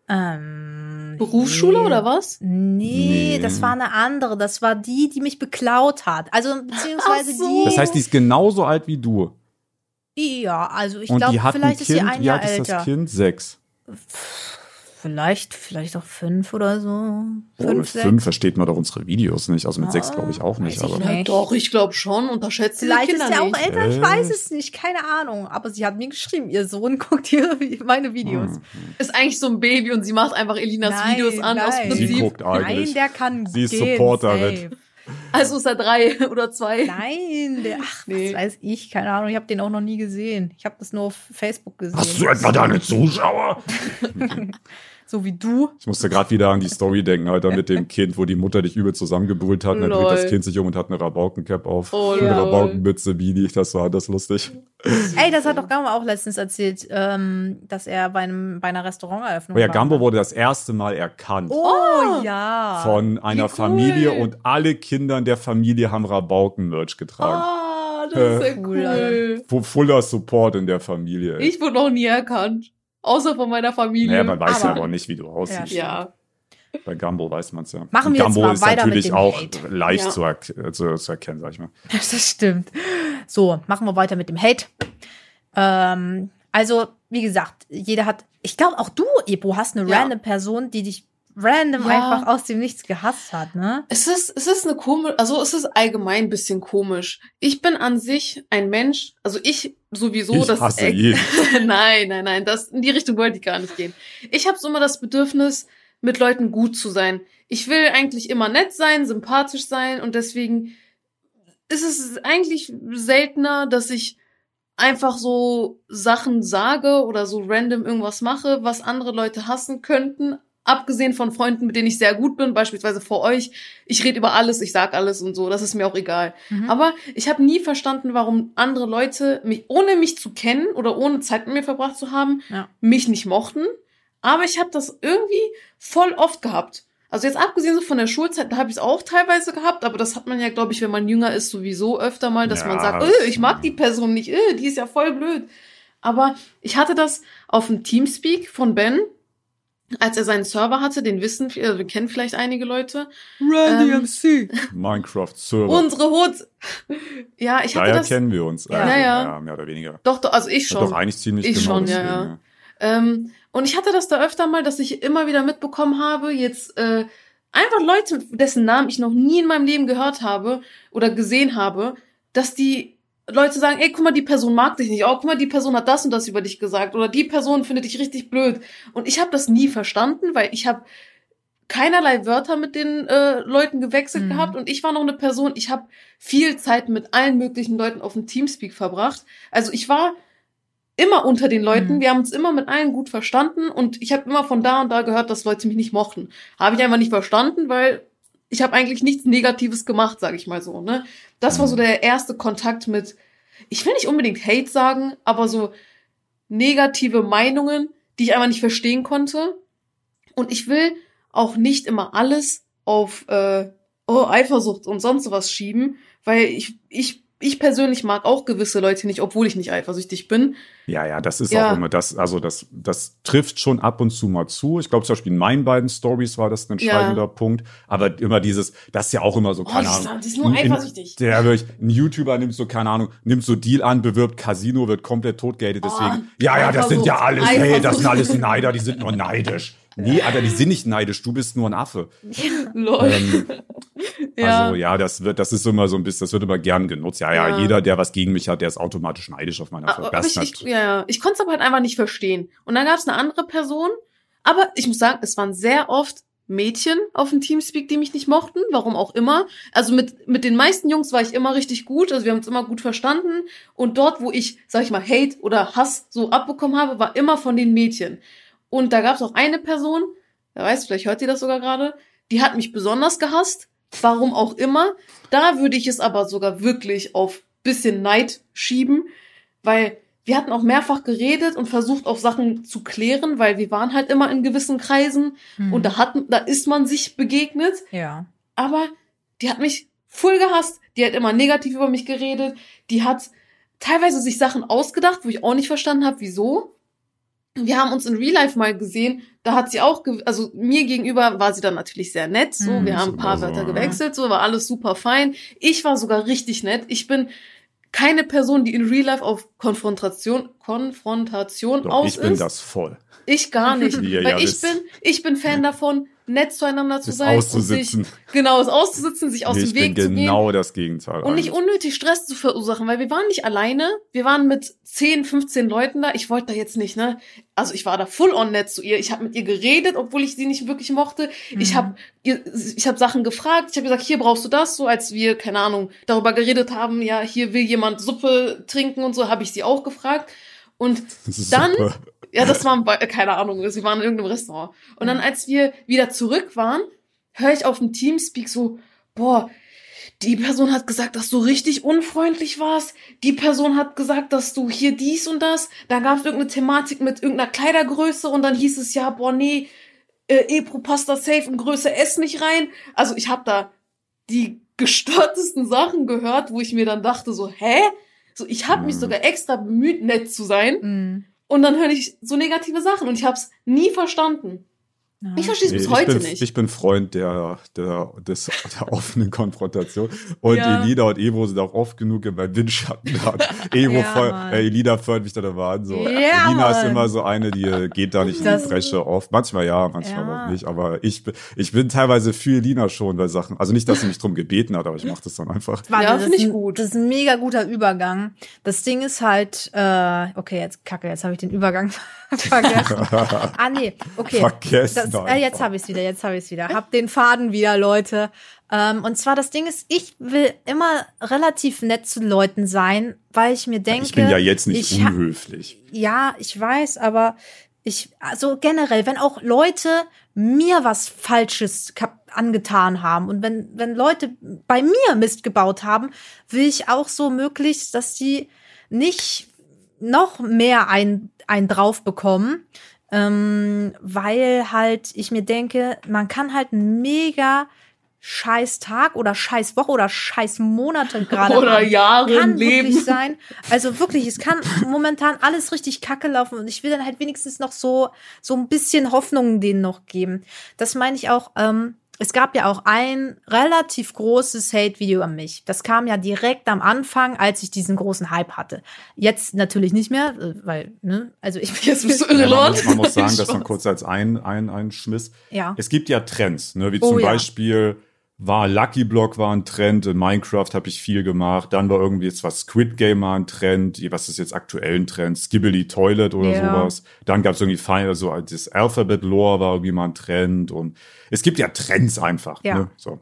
Ähm, Berufsschule nee. oder was? Nee, Nee. das war eine andere. Das war die, die mich beklaut hat. Also, beziehungsweise so. Das heißt, die ist genauso alt wie du. die. Ja, also ich die glaube, vielleicht ist sie Kind, ein wie Jahr alt ist das Kind? Sechs. Vielleicht, vielleicht auch fünf oder so. Fünf, mit sechs. fünf versteht man doch unsere Videos nicht. Also mit Ah, sechs glaube ich auch nicht. weiß ich Aber nicht. Ja, doch, ich glaube schon. Unterschätzt diese Vielleicht ist Kinder er auch nicht. älter, ich weiß es nicht, keine Ahnung. Aber sie hat mir geschrieben, ihr Sohn guckt hier meine Videos. Hm. Ist eigentlich so ein Baby und sie macht einfach Elinas Nein, Videos an aus nein. Sie Prinzip. guckt eigentlich. Nein, der kann Sie ist gehen, Supporterin. safe. Also ist er drei oder zwei. Nein, der, ach, Nee. was weiß ich, keine Ahnung, ich habe den auch noch nie gesehen. Ich habe das nur auf Facebook gesehen. Hast du etwa deine Zuschauer? So wie du. Ich musste gerade wieder an die Story denken, Alter, mit dem Kind, wo die Mutter dich übel zusammengebrüllt hat. Und dann dreht das Kind sich um und hat eine Rabaukencap auf. Oh, eine lol. Rabaukenmütze, wie die. Das war das lustig. Ey, das hat doch Gamma auch letztens erzählt, ähm, dass er bei, einem, bei einer Restauranteröffnung Oh ja, war. Gambo wurde das erste Mal erkannt. Oh, ja. Von einer cool. Familie und alle Kinder in der Familie haben Rabauken-Merch getragen. Ah, das ist ja Cool, cool. Fu- Fuller Support in der Familie. ey. Ich wurde noch nie erkannt. Außer von meiner Familie. naja, man weiß ja Aber- aber nicht, wie du aussiehst. ja. Bei Gambo weiß man es ja. Machen wir jetzt Gambo mal ist weiter mit natürlich dem auch Hate. leicht Ja. zu, äh, zu, zu erkennen, sag ich mal. Das stimmt. So, machen wir weiter mit dem Hate. Ähm, also, wie gesagt, jeder hat, ich glaube auch du, Epo, hast eine Ja. random Person, die dich random Ja. einfach aus dem Nichts gehasst hat, ne? Es ist, es ist eine komische, also es ist allgemein ein bisschen komisch. Ich bin an sich ein Mensch, also ich sowieso, ich das hasse jeden. nein, nein, nein, das in die Richtung wollte ich gar nicht gehen. Ich habe so immer das Bedürfnis, mit Leuten gut zu sein. Ich will eigentlich immer nett sein, sympathisch sein und deswegen ist es eigentlich seltener, dass ich einfach so Sachen sage oder so random irgendwas mache, was andere Leute hassen könnten. Abgesehen von Freunden, mit denen ich sehr gut bin, beispielsweise vor euch. Ich rede über alles, ich sag alles und so, das ist mir auch egal. Mhm. Aber ich habe nie verstanden, warum andere Leute mich, ohne mich zu kennen oder ohne Zeit mit mir verbracht zu haben, Ja. mich nicht mochten. Aber ich habe das irgendwie voll oft gehabt. Also jetzt abgesehen so von der Schulzeit, da habe ich es auch teilweise gehabt, aber das hat man ja, glaube ich, wenn man jünger ist, sowieso öfter mal, dass Ja, man sagt, das- öh, ich mag die Person nicht, öh, die ist ja voll blöd. Aber ich hatte das auf dem Teamspeak von Ben, als er seinen Server hatte, den wissen, äh, wir kennen vielleicht einige Leute. Randy Ähm, MC. Minecraft-Server. Unsere Hut. Ja, ich hatte Daher das. kennen wir uns. Ja. Äh, Ja, ja. ja, mehr oder weniger. Doch, doch, also ich Ja, schon. doch eigentlich ziemlich Ich genau schon, ja, deswegen, ja. Ähm, und ich hatte das da öfter mal, dass ich immer wieder mitbekommen habe, jetzt äh, einfach Leute, dessen Namen ich noch nie in meinem Leben gehört habe oder gesehen habe, dass die Leute sagen, ey, guck mal, die Person mag dich nicht. Oh, guck mal, die Person hat das und das über dich gesagt. Oder die Person findet dich richtig blöd. Und ich habe das nie verstanden, weil ich habe keinerlei Wörter mit den äh, Leuten gewechselt Mhm. gehabt. Und ich war noch eine Person, ich habe viel Zeit mit allen möglichen Leuten auf dem Teamspeak verbracht. Also ich war immer unter den Leuten. Mhm. Wir haben uns immer mit allen gut verstanden und ich habe immer von da und da gehört, dass Leute mich nicht mochten. Habe ich einfach nicht verstanden, weil ich habe eigentlich nichts Negatives gemacht, sage ich mal so. Ne, das war so Mhm. der erste Kontakt mit. Ich will nicht unbedingt Hate sagen, aber so negative Meinungen, die ich einfach nicht verstehen konnte. Und ich will auch nicht immer alles auf äh, oh, Eifersucht und sonst was schieben, weil ich ich ich persönlich mag auch gewisse Leute nicht, obwohl ich nicht eifersüchtig bin. Ja, ja, das ist Ja. auch immer das, also das, das trifft schon ab und zu mal zu. Ich glaube zum Beispiel in meinen beiden Stories war das ein entscheidender Punkt. Aber immer dieses, das ist ja auch immer so, Oh, keine Ahnung. die ist nur eifersüchtig. Der wirklich, ein YouTuber nimmt so, keine Ahnung, nimmt so Deal an, bewirbt Casino, wird komplett totgehatet. Deswegen, Oh, ja, ja, das sind ja alles, hey, das sind alles Neider, die sind nur neidisch. Nee, Alter, die sind nicht neidisch, du bist nur ein Affe. Lol. Ähm, ja. Also ja, das wird, das ist immer so ein bisschen, das wird immer gern genutzt. Ja, ja, Ja. jeder, der was gegen mich hat, der ist automatisch neidisch auf meine Aber, Erfolge. aber Das ich, ist ich, nat- ja, ja. ich konnte es aber halt einfach nicht verstehen. Und dann gab es eine andere Person, aber ich muss sagen, es waren sehr oft Mädchen auf dem Teamspeak, die mich nicht mochten, warum auch immer. Also mit, mit den meisten Jungs war ich immer richtig gut, also wir haben uns immer gut verstanden. Und dort, wo ich, sag ich mal, Hate oder Hass so abbekommen habe, war immer von den Mädchen. Und da gab es auch eine Person, wer weiß, vielleicht hört ihr das sogar gerade, die hat mich besonders gehasst, warum auch immer. Da würde ich es aber sogar wirklich auf bisschen Neid schieben, weil wir hatten auch mehrfach geredet und versucht auch Sachen zu klären, weil wir waren halt immer in gewissen Kreisen Hm. und da hat, da ist man sich begegnet, ja. aber die hat mich voll gehasst. Die hat immer negativ über mich geredet. Die hat teilweise sich Sachen ausgedacht, wo ich auch nicht verstanden habe, wieso. Wir haben uns in Real Life mal gesehen, da hat sie auch, also mir gegenüber war sie dann natürlich sehr nett, so, Mhm. wir haben ein paar Wörter so, gewechselt, so, war alles super fein. Ich war sogar richtig nett. Ich bin keine Person, die in Real Life auf Konfrontation, Konfrontation Doch, aus ich bin ist. das voll. Ich gar nicht. Ja, weil ja, ich bin, ich bin Fan davon, nett zueinander zu Das sein. auszusitzen. Sich, genau, es auszusitzen, sich aus Nee, dem ich Weg zu gehen. genau das Gegenteil. Und nicht eigentlich. unnötig Stress zu verursachen, weil wir waren nicht alleine. Wir waren mit 10, 15 Leuten da. Ich wollte da jetzt nicht, ne? Also ich war da full on nett zu ihr. Ich habe mit ihr geredet, obwohl ich sie nicht wirklich mochte. Ich Mhm. habe ihr, ich habe Sachen gefragt. Ich habe gesagt, hier brauchst du das, so als wir keine Ahnung darüber geredet haben. Ja, hier will jemand Suppe trinken und so, habe ich sie auch gefragt. Und dann- super. ja, das war, bei- keine Ahnung, sie waren in irgendeinem Restaurant. Und dann, als wir wieder zurück waren, höre ich auf dem Teamspeak so, boah, die Person hat gesagt, dass du richtig unfreundlich warst. Die Person hat gesagt, dass du hier dies und das. Da gab es irgendeine Thematik mit irgendeiner Kleidergröße und dann hieß es ja, boah, nee, äh, Epro passt da safe in Größe S nicht rein. Also ich habe da die gestörtesten Sachen gehört, wo ich mir dann dachte so, hä? So, ich habe mich Mhm. sogar extra bemüht, nett zu sein. Mhm. Und dann höre ich so negative Sachen und ich habe es nie verstanden. Ja. Ich verstehe es Nee, bis ich heute bin, nicht. Ich bin Freund der, der, des, der offenen Konfrontation. Und Ja. Elida und Evo sind auch oft genug in meinem Windschatten. da. Evo Ja, äh, Elida fördert mich dann immer an. So. Ja, Elina ist Mann. immer so eine, die äh, geht da nicht in Das- die Bresche oft. Manchmal ja, manchmal Ja. auch nicht. Aber ich, bin- ich bin teilweise für Elina schon bei Sachen. Also nicht, dass sie mich drum gebeten hat, aber ich mache das dann einfach. Warte, Ja, das finde ist ich gut. Das ist ein mega guter Übergang. Das Ding ist halt, äh, okay, jetzt kacke, jetzt habe ich den Übergang vergessen. ah, nee, okay. Vergessen Das, äh, jetzt habe ich es wieder, jetzt habe ich es wieder. Hab den Faden wieder, Leute. Ähm, und zwar das Ding ist, ich will immer relativ nett zu Leuten sein, weil ich mir denke. ich bin ja jetzt nicht ich unhöflich. ja, ich weiß, aber ich, also generell, wenn auch Leute mir was Falsches angetan haben und wenn, wenn Leute bei mir Mist gebaut haben, will ich auch so möglichst, dass die nicht noch mehr ein, ein drauf bekommen, ähm, weil halt ich mir denke, man kann halt einen mega scheiß Tag oder scheiß Woche oder scheiß Monate gerade Oder haben Jahre kann Leben. wirklich sein. Also wirklich, es kann momentan alles richtig kacke laufen und ich will dann halt wenigstens noch so so ein bisschen Hoffnung denen noch geben. Das meine ich auch. Ähm, es gab ja auch ein relativ großes Hate-Video an mich. Das kam ja direkt am Anfang, als ich diesen großen Hype hatte. Jetzt natürlich nicht mehr, äh, weil ne, also ich Jetzt bist du Ja, man, muss, man muss sagen, das Spaß. noch kurz als ein, ein, ein Schmiss. ja. Es gibt ja Trends, ne? wie Oh, zum ja. Beispiel war Lucky Block war ein Trend, in Minecraft habe ich viel gemacht, dann war irgendwie jetzt was Squid Game mal ein Trend, was ist jetzt aktuell ein Trend, Skibbly Toilet oder Ja. sowas. Dann gab es irgendwie Final, so das Alphabet Lore war irgendwie mal ein Trend und es gibt ja Trends einfach. Ja. Ne? So.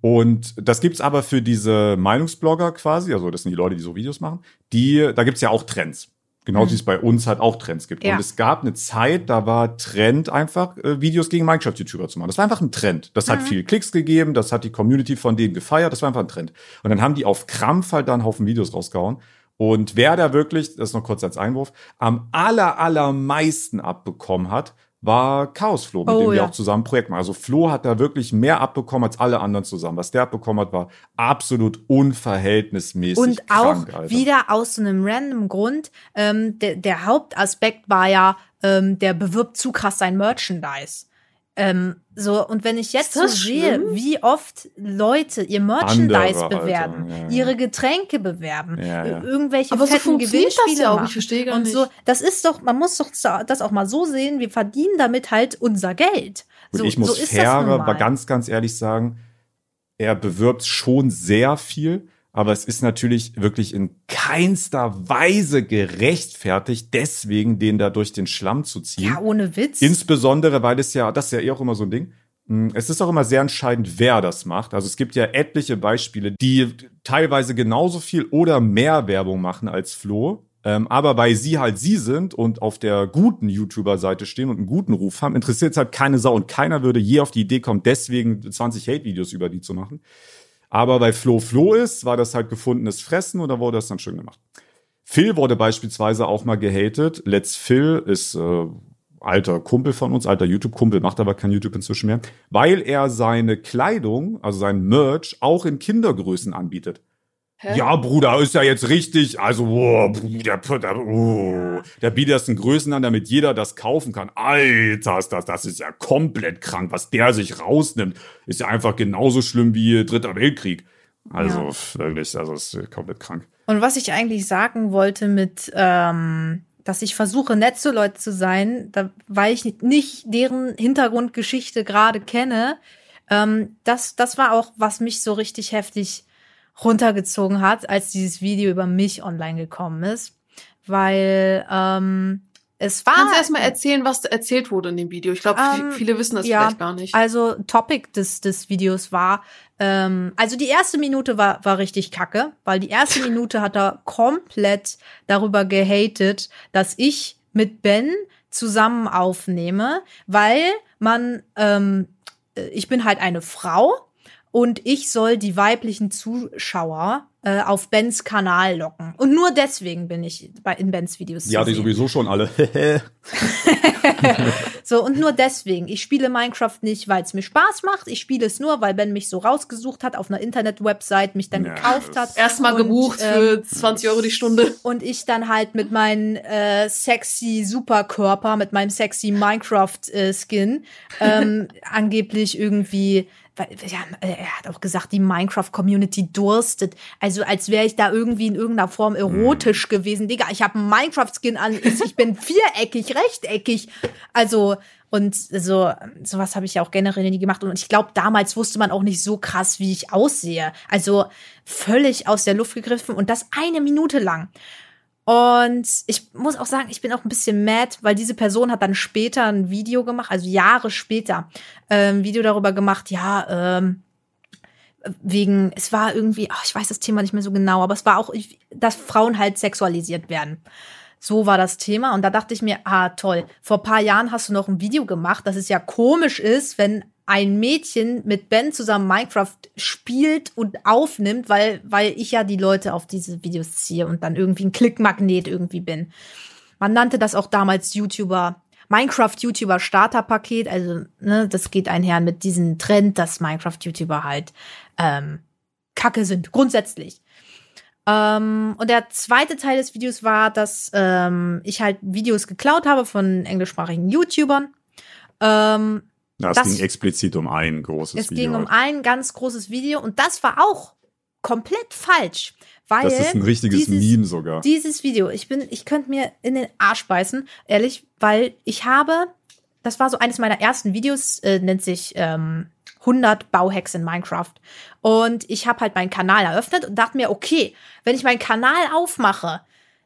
Und das gibt's aber für diese Meinungsblogger quasi, also das sind die Leute, die so Videos machen, die, da gibt's ja auch Trends. Genauso wie es bei uns halt auch Trends gibt. Ja. Und es gab eine Zeit, da war Trend einfach, äh, Videos gegen Minecraft-YouTuber zu machen. Das war einfach ein Trend. Das hat viel Klicks gegeben, das hat die Community von denen gefeiert, das war einfach ein Trend. Und dann haben die auf Krampf halt da einen Haufen Videos rausgehauen. Und wer da wirklich, das ist noch kurz als Einwurf, am aller, allermeisten abbekommen hat, war Chaos Flo, mit Oh, dem wir ja. auch zusammen Projekt machen. Also Flo hat da wirklich mehr abbekommen als alle anderen zusammen. Was der abbekommen hat, war absolut unverhältnismäßig Und auch krank, Alter. wieder aus so einem random Grund. Ähm, der, der Hauptaspekt war ja, ähm, der bewirbt zu krass sein Merchandise. Ähm, so, und wenn ich jetzt so sehe, schlimm? wie oft Leute ihr Merchandise Andere bewerben, ja, ja. ihre Getränke bewerben, Ja, ja. irgendwelche Aber so fetten das Gewinnspiele ja auch. machen. Ich verstehe gar und nicht. so, das ist doch, man muss doch das auch mal so sehen, wir verdienen damit halt unser Geld. Und so, ich muss so ist das faire, nun aber ganz, ganz ehrlich sagen, er bewirbt schon sehr viel, aber es ist natürlich wirklich in keinster Weise gerechtfertigt, deswegen den da durch den Schlamm zu ziehen. Ja, ohne Witz. Insbesondere, weil es ja, das ist ja eh auch immer so ein Ding. mh, Es ist auch immer sehr entscheidend, wer das macht. Also es gibt ja etliche Beispiele, die teilweise genauso viel oder mehr Werbung machen als Flo. Ähm, aber weil sie halt sie sind und auf der guten YouTuber-Seite stehen und einen guten Ruf haben, interessiert es halt keine Sau und keiner würde je auf die Idee kommen, deswegen 20 Hate-Videos über die zu machen. Aber weil Flo Flo ist, war das halt gefundenes Fressen und da wurde das dann schön gemacht. Phil wurde beispielsweise auch mal gehatet. Let's Phil ist äh, alter Kumpel von uns, alter YouTube-Kumpel, macht aber kein YouTube inzwischen mehr, weil er seine Kleidung, also sein Merch, auch in Kindergrößen anbietet. Hä? Ja, Bruder, ist ja jetzt richtig, also, oh, der, der, oh, der bietet das in Größen an, damit jeder das kaufen kann. Alter, ist das, das ist ja komplett krank. Was der sich rausnimmt, ist ja einfach genauso schlimm wie Dritter Weltkrieg. Also, Ja. wirklich, also, ist komplett krank. Und was ich eigentlich sagen wollte mit, ähm, dass ich versuche, nett zu Leuten zu sein, da, weil ich nicht deren Hintergrundgeschichte gerade kenne, ähm, das, das war auch, was mich so richtig heftig runtergezogen hat, als dieses Video über mich online gekommen ist. Weil ähm, es war. Kannst du erstmal erzählen, was erzählt wurde in dem Video? Ich glaube, Ähm, viele wissen das ja, vielleicht gar nicht. Also Topic des, des Videos war, ähm, also die erste Minute war, war richtig kacke, weil die erste Minute hat er komplett darüber gehatet, dass ich mit Ben zusammen aufnehme, weil man, ähm, äh, ich bin halt eine Frau und ich soll die weiblichen Zuschauer äh, auf Bens Kanal locken. Und nur deswegen bin ich bei, in Bens Videos Ja, zu die sehen. sowieso schon alle. So, und nur deswegen. Ich spiele Minecraft nicht, weil es mir Spaß macht. Ich spiele es nur, weil Ben mich so rausgesucht hat auf einer Internet-Website, mich dann Ja, gekauft hat. Erstmal gebucht ähm, für 20 Euro die Stunde. Und ich dann halt mit meinem äh, sexy Superkörper, mit meinem sexy Minecraft-Skin, ähm, angeblich irgendwie. Weil- Ja, äh, er hat auch gesagt, die Minecraft-Community durstet. Also als wäre ich da irgendwie in irgendeiner Form erotisch gewesen. Digga, ich habe einen Minecraft-Skin an, ich ich bin viereckig, rechteckig. Also, und so, sowas habe ich ja auch generell nie gemacht. Und ich glaube, damals wusste man auch nicht so krass, wie ich aussehe. Also völlig aus der Luft gegriffen und das eine Minute lang. Und ich muss auch sagen, ich bin auch ein bisschen mad, weil diese Person hat dann später ein Video gemacht, also Jahre später, äh, ein Video darüber gemacht, ja, ähm, wegen, es war irgendwie, ach, ich weiß das Thema nicht mehr so genau, aber es war auch, dass Frauen halt sexualisiert werden. So war das Thema. Und da dachte ich mir, ah, toll. Vor paar Jahren hast du noch ein Video gemacht, dass es ja komisch ist, wenn ein Mädchen mit Ben zusammen Minecraft spielt und aufnimmt, weil, weil ich ja die Leute auf diese Videos ziehe und dann irgendwie ein Klickmagnet irgendwie bin. Man nannte das auch damals YouTuber, Minecraft-YouTuber Starterpaket. Also, ne, das geht einher mit diesem Trend, dass Minecraft-YouTuber halt ähm, Kacke sind, grundsätzlich. Ähm, und der zweite Teil des Videos war, dass ähm, ich halt Videos geklaut habe von englischsprachigen YouTubern. Ähm, Na, es Das- ging explizit um ein großes es Video. ging um ein ganz großes Video und das war auch komplett falsch, weil das ist ein richtiges dieses, Meme sogar. Dieses Video, ich bin, ich könnte mir in den Arsch beißen, ehrlich, weil ich habe, das war so eines meiner ersten Videos, äh, nennt sich ähm, 100 Bauhacks in Minecraft. Und ich habe halt meinen Kanal eröffnet und dachte mir, okay, wenn ich meinen Kanal aufmache,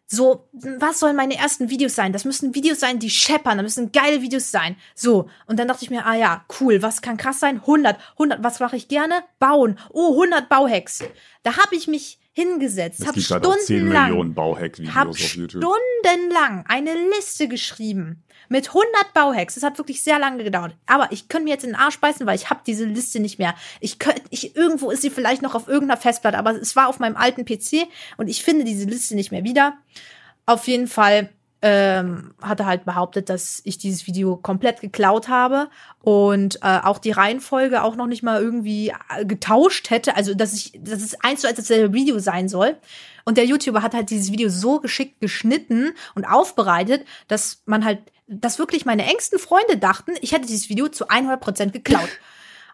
so, was sollen meine ersten Videos sein? Das müssen Videos sein, die scheppern, das müssen geile Videos sein. So, und dann dachte ich mir, ah ja, cool, was kann krass sein? 100, 100, was mache ich gerne? Bauen. Oh, 100 Bauhacks. Da habe ich mich hingesetzt, Es habe halt auch 10 stundenlang YouTube. stundenlang eine Liste geschrieben mit 100 Bauhacks. Das hat wirklich sehr lange gedauert. Aber ich könnte mir jetzt in den Arsch beißen, weil ich habe diese Liste nicht mehr. Ich könnte, ich, irgendwo ist sie vielleicht noch auf irgendeiner Festplatte, aber es war auf meinem alten PC und ich finde diese Liste nicht mehr wieder. Auf jeden Fall ähm, hatte halt behauptet, dass ich dieses Video komplett geklaut habe und äh, auch die Reihenfolge auch noch nicht mal irgendwie äh, getauscht hätte, also dass ich, dass es eins zu eins dasselbe Video sein soll. Und der YouTuber hat halt dieses Video so geschickt geschnitten und aufbereitet, dass man halt, dass wirklich meine engsten Freunde dachten, ich hätte dieses Video zu 100 Prozent geklaut.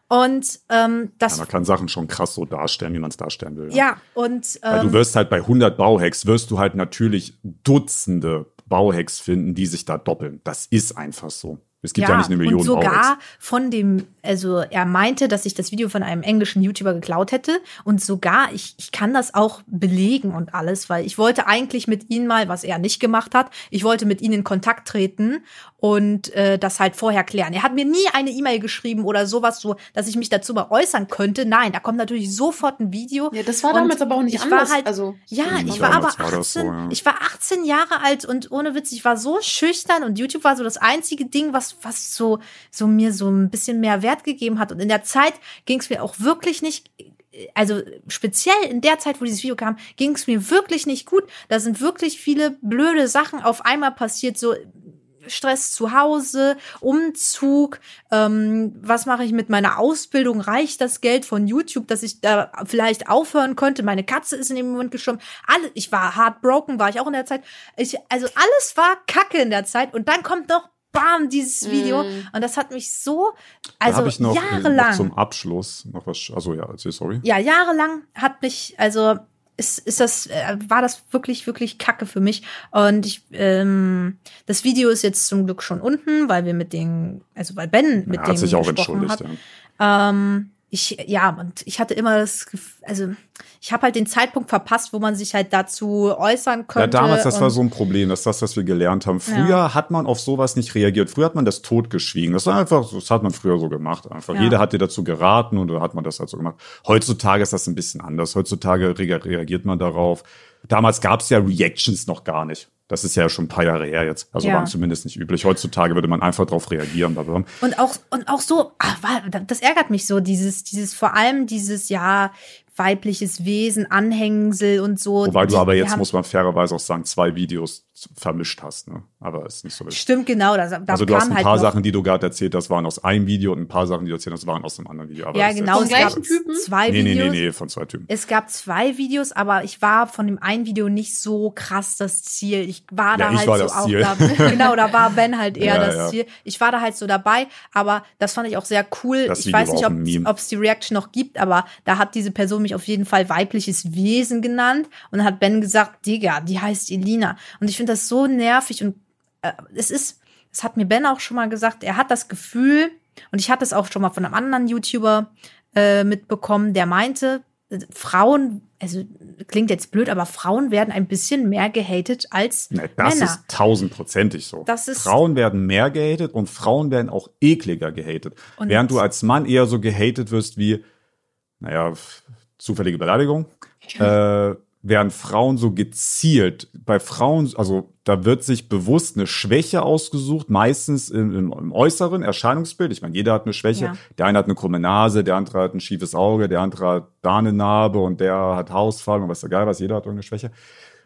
Und ähm, das. Ja, man kann Sachen schon krass so darstellen, wie man es darstellen will. Ja, und. Weil du Ähm, wirst halt bei 100 Bauhacks, wirst du halt natürlich Dutzende Bauhacks finden, die sich da doppeln. Das ist einfach so. Es gibt ja, nicht eine Million und sogar Bauhacks. von dem, also er meinte, dass ich das Video von einem englischen YouTuber geklaut hätte und sogar, ich, ich kann das auch belegen und alles, weil ich wollte eigentlich mit ihm mal, was er nicht gemacht hat, ich wollte mit ihm in Kontakt treten und äh, das halt vorher klären. Er hat mir nie eine E-Mail geschrieben oder sowas, so, dass ich mich dazu mal äußern könnte. Nein, da kommt natürlich sofort ein Video. Ja, das war damals aber auch nicht ich anders. War halt, also, ja, Stimmt, ich war aber damals war 18, das so, ja. ich war 18 Jahre alt und ohne Witz, ich war so schüchtern und YouTube war so das einzige Ding, was, was so, so mir so ein bisschen mehr Wert gegeben hat. Und in der Zeit ging es mir auch wirklich nicht, also speziell in der Zeit, wo dieses Video kam, ging es mir wirklich nicht gut. Da sind wirklich viele blöde Sachen auf einmal passiert, so Stress zu Hause, Umzug, ähm, was mache ich mit meiner Ausbildung? Reicht das Geld von YouTube, dass ich da vielleicht aufhören könnte? Meine Katze ist in dem Moment gestorben. Alle, ich war heartbroken, war ich auch in der Zeit. Ich, also alles war Kacke in der Zeit und dann kommt noch Bam, dieses Video. Mm. Und das hat mich so, Da also habe ich noch, noch jahrelang. zum Abschluss noch was. Also ja, sorry. ja, jahrelang hat mich, also ist, ist das, äh, war das wirklich, wirklich kacke für mich. Und ich, ähm, das Video ist jetzt zum Glück schon unten, weil wir mit den, also weil Ben mit Er dem hat sich auch gesprochen entschuldigt. hat. Ja. Ähm, ich, ja, und ich hatte immer das Gefühl, also ich habe halt den Zeitpunkt verpasst, wo man sich halt dazu äußern Ja, könnte. damals, das war so ein Problem, das ist das, was wir gelernt haben. Früher hat man auf sowas nicht reagiert. Früher hat man das totgeschwiegen. Das war einfach, das hat man früher so gemacht. Einfach. Ja. Jeder hat dir dazu geraten und da hat man das halt so gemacht. Heutzutage ist das ein bisschen anders. Heutzutage rea- reagiert man darauf. Damals gab es ja Reactions noch gar nicht. Das ist ja schon ein paar Jahre her jetzt. Also Ja. waren zumindest nicht üblich. Heutzutage würde man einfach darauf reagieren. Und auch, und auch so, wa- das ärgert mich so, dieses, dieses, vor allem dieses, ja, weibliches Wesen, Anhängsel und so. Wobei du aber jetzt, muss man fairerweise auch sagen, zwei Videos vermischt hast. Ne? Aber ist nicht so wichtig. Stimmt, genau. Da, da Also du kam hast ein halt paar noch, Sachen, die du gerade erzählt hast, waren aus einem Video und ein paar Sachen, die du erzählt hast, waren aus einem anderen Video. Aber Ja, das genau. Vom Es gleichen gab Typen? zwei Nee, nee, Videos. nee, nee, von zwei Typen. Es gab zwei Videos, aber ich war von dem einen Video nicht so krass das Ziel. Ich war da Ja, ich halt war so das auch Ziel. da. Genau, da war Ben halt eher Ja, das ja. Ziel. Ich war da halt so dabei, aber das fand ich auch sehr cool. Das ich Video weiß nicht, ob es die Reaction noch gibt, aber da hat diese Person mich auf jeden Fall weibliches Wesen genannt und dann hat Ben gesagt, Digga, die heißt Elina. Und ich finde das so nervig und äh, es ist, das hat mir Ben auch schon mal gesagt, er hat das Gefühl, und ich hatte es auch schon mal von einem anderen YouTuber äh, mitbekommen, der meinte, äh, Frauen, also klingt jetzt blöd, aber Frauen werden ein bisschen mehr gehatet als Nee, das Männer. ist tausendprozentig so. Das ist- Frauen werden mehr gehatet und Frauen werden auch ekliger gehatet. Und- Während du als Mann eher so gehatet wirst wie, naja, zufällige Beleidigung, äh, werden Frauen so gezielt. Bei Frauen, also da wird sich bewusst eine Schwäche ausgesucht, meistens im, im, im äußeren Erscheinungsbild. Ich meine, jeder hat eine Schwäche. Ja. Der eine hat eine krumme Nase, der andere hat ein schiefes Auge, der andere hat da eine Narbe und der hat Hausfall und was der geil was, jeder hat irgendeine Schwäche.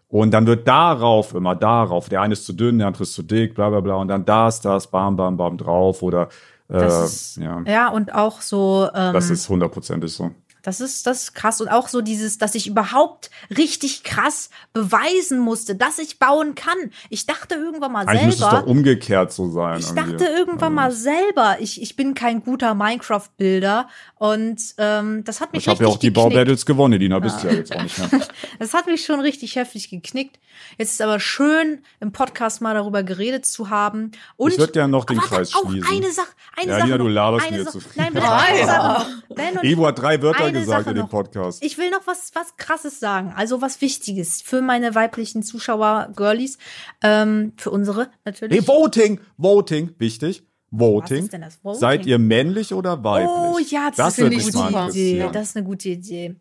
Und dann wird darauf immer darauf, der eine ist zu dünn, der andere ist zu dick, bla bla bla, und dann das, das, bam, bam, bam drauf oder äh, ist, ja, ja. und auch so, ähm, das ist hundertprozentig so. Das ist, das ist krass. Und auch so dieses, dass ich überhaupt richtig krass beweisen musste, dass ich bauen kann. Ich dachte irgendwann mal Eigentlich müsste es selber. doch umgekehrt so sein. Ich irgendwie. dachte irgendwann mal selber, ich, ich bin kein guter Minecraft-Bilder. Und ähm, das hat mich Ich habe ja auch die. Baubattles gewonnen, Dina bist du ja jetzt auch nicht mehr. Das hat mich schon richtig heftig geknickt. Jetzt ist aber schön, im Podcast mal darüber geredet zu haben. Und Ich würd gern noch den Kreis auch schließen. eine Sache, eine Ja, Sache. Lina, du noch, laberst eine mir Sache- zu viel. Nein, bitte, eine ja. Sache und Evo hat drei Wörter gesagt Sache in dem noch. Podcast. Ich will noch was, was krasses sagen. Also was Wichtiges für meine weiblichen Zuschauer, Girlies, ähm, für unsere natürlich. Hey, Voting! Voting, wichtig. Voting. Was ist denn das Voting? Seid ihr männlich oder weiblich? oh ja, das, das mich gute mal Idee. Das ist eine gute Idee.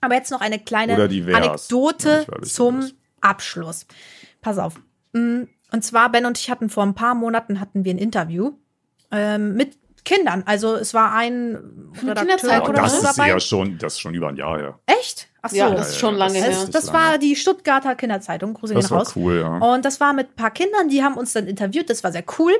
Aber jetzt noch eine kleine. Anekdote ich zum. Abschluss. Pass auf. Mm, Und zwar, Ben und ich hatten vor ein paar Monaten hatten wir ein Interview ähm, mit Kindern. Also es war ein Redakteur Kinderzeit oder das so ist dabei. ja schon, das ist schon über ein Jahr her. Echt? Ach so. Ja, das ist schon lange das her. das war die Stuttgarter Kinderzeitung, Grüße Das war raus. cool, ja. Und das war mit ein paar Kindern, die haben uns dann interviewt, das war sehr cool.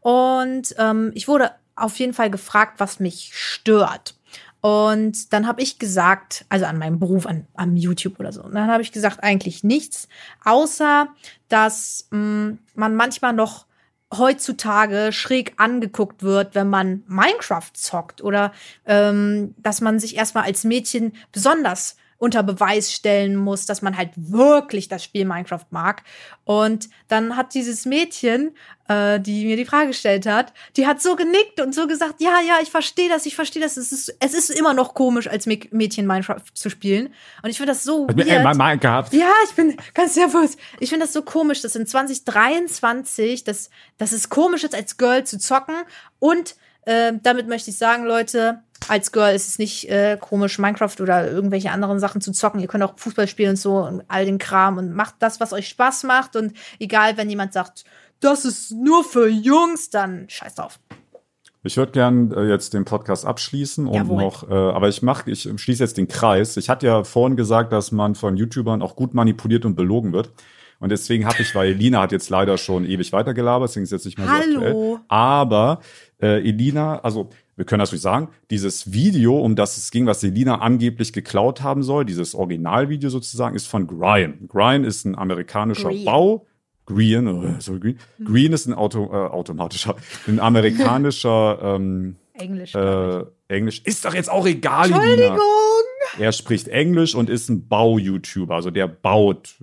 Und ähm, ich wurde auf jeden Fall gefragt, was mich stört. Und dann habe ich gesagt, also an meinem Beruf, an, am YouTube oder so, und dann habe ich gesagt, eigentlich nichts, außer dass mh, man manchmal noch heutzutage schräg angeguckt wird, wenn man Minecraft zockt oder ähm, dass man sich erstmal als Mädchen besonders unter Beweis stellen muss, dass man halt wirklich das Spiel Minecraft mag. Und dann hat dieses Mädchen, äh, die mir die Frage gestellt hat, die hat so genickt und so gesagt, ja, ja, ich verstehe das, ich verstehe das. Es ist, es ist immer noch komisch, als Mä- Mädchen Minecraft zu spielen. Und ich finde das so Hat mir weird. einmal mal gehabt. Ja, ich bin ganz nervös. Ich finde das so komisch, dass in 2023, dass, dass es komisch ist, als Girl zu zocken. Und äh, damit möchte ich sagen, Leute, als Girl ist es nicht äh, komisch, Minecraft oder irgendwelche anderen Sachen zu zocken. Ihr könnt auch Fußball spielen und so und all den Kram und macht das, was euch Spaß macht. Und egal, wenn jemand sagt, das ist nur für Jungs, dann scheiß drauf. Ich würde gern äh, jetzt den Podcast abschließen und Jawohl. noch, äh, aber ich mache, ich schließe jetzt den Kreis. Ich hatte ja vorhin gesagt, dass man von YouTubern auch gut manipuliert und belogen wird. Und deswegen habe ich, weil Elina hat jetzt leider schon ewig weitergelabert, deswegen ist jetzt nicht mehr so Hallo. aktuell. Aber äh, Elina, also wir können natürlich sagen, dieses Video, um das es ging, was Elina angeblich geklaut haben soll, dieses Originalvideo sozusagen, ist von Gryan. Gryan ist ein amerikanischer Green. Bau. Green, äh, sorry, Green. Green ist ein Auto, äh, automatischer, ein amerikanischer ähm, Englisch. äh, Englisch. Ist doch jetzt auch egal. Entschuldigung. Er spricht Englisch und ist ein Bau-YouTuber. Also der baut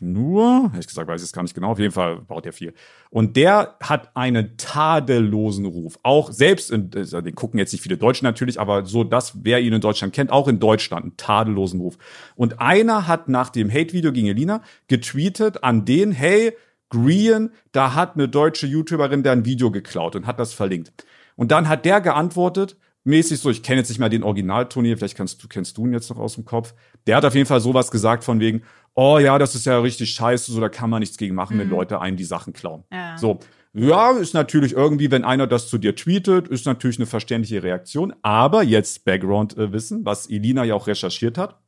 nur, ehrlich gesagt weiß ich es gar nicht genau, auf jeden Fall baut er viel. Und der hat einen tadellosen Ruf. Auch selbst, in, also den gucken jetzt nicht viele Deutsche natürlich, aber so das, wer ihn in Deutschland kennt, auch in Deutschland einen tadellosen Ruf. Und einer hat nach dem Hate-Video gegen Elina getweetet an den, hey, Green, da hat eine deutsche YouTuberin da ein Video geklaut und hat das verlinkt. Und dann hat der geantwortet, mäßig so, ich kenne jetzt nicht mal den Originalton hier, vielleicht kannst du, kennst du ihn jetzt noch aus dem Kopf. Der hat auf jeden Fall sowas gesagt von wegen, oh ja, das ist ja richtig scheiße, so da kann man nichts gegen machen, wenn Leute einen die Sachen klauen. Ja. So. Ja, ist natürlich irgendwie, wenn einer das zu dir tweetet, ist natürlich eine verständliche Reaktion. Aber jetzt Background-Wissen, was Elina ja auch recherchiert hat.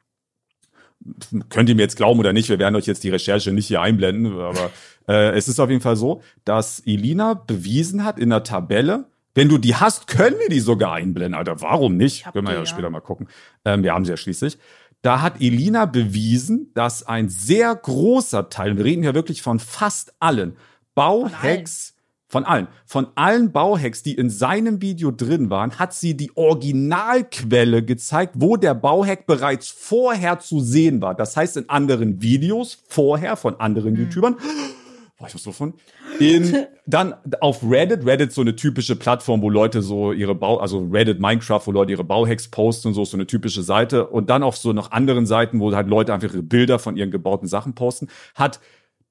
Könnt ihr mir jetzt glauben oder nicht, wir werden euch jetzt die Recherche nicht hier einblenden, aber äh, es ist auf jeden Fall so, dass Elina bewiesen hat in der Tabelle, wenn du die hast, können wir die sogar einblenden, Alter. Warum nicht? Können wir ja, ja. später mal gucken. Ähm, wir haben sie ja schließlich. Da hat Elina bewiesen, dass ein sehr großer Teil, wir reden hier wirklich von fast allen Bauhacks, von allen, von allen Bauhacks, die in seinem Video drin waren, hat sie die Originalquelle gezeigt, wo der Bauhack bereits vorher zu sehen war. Das heißt, in anderen Videos vorher von anderen YouTubern Boah, ich muss so von. In, dann auf Reddit, Reddit so eine typische Plattform, wo Leute so ihre Bau, also Reddit Minecraft, wo Leute ihre Bauhacks posten und so, so eine typische Seite. Und dann auf so noch anderen Seiten, wo halt Leute einfach ihre Bilder von ihren gebauten Sachen posten, hat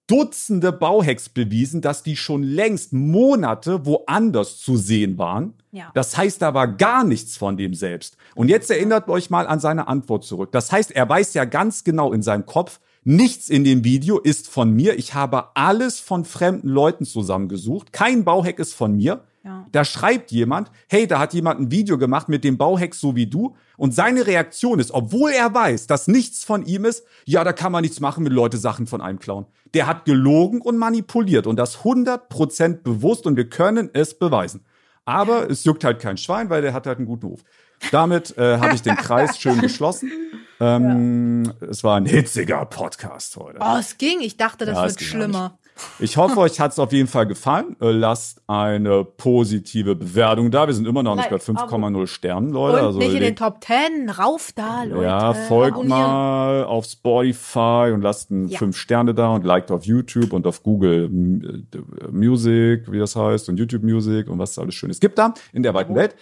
Dutzende Bauhacks bewiesen, dass die schon längst Monate woanders zu sehen waren. Ja. Das heißt, da war gar nichts von dem selbst. Und jetzt erinnert euch mal an seine Antwort zurück. Das heißt, er weiß ja ganz genau in seinem Kopf, nichts in dem Video ist von mir. Ich habe alles von fremden Leuten zusammengesucht. Kein Bauhack ist von mir. Ja. Da schreibt jemand, hey, da hat jemand ein Video gemacht mit dem Bauhack so wie du. Und seine Reaktion ist, obwohl er weiß, dass nichts von ihm ist, ja, da kann man nichts machen, wenn Leute Sachen von einem klauen. Der hat gelogen und manipuliert und das 100% bewusst und wir können es beweisen. Aber es juckt halt kein Schwein, weil der hat halt einen guten Ruf. Damit äh, habe ich den Kreis schön geschlossen. Ähm, Es war ein hitziger Podcast heute. Oh, es ging. Ich dachte, das Ja, wird schlimmer. Ich hoffe, euch hat es auf jeden Fall gefallen. Äh, Lasst eine positive Bewertung da. Wir sind immer noch nicht bei Like, 5,0 Sternen, Leute. Und also nicht in den Top 10. Rauf da, Leute. ja, folgt Abonnieren. mal auf Spotify und lasst ein Ja. 5 Sterne da und liked auf YouTube und auf Google äh, Music, wie das heißt, und YouTube Music und was es alles Schönes gibt da in der weiten Welt.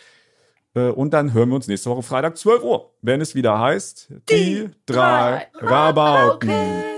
Äh, Und dann hören wir uns nächste Woche Freitag 12 Uhr, wenn es wieder heißt, die, drei drei. Rabauken.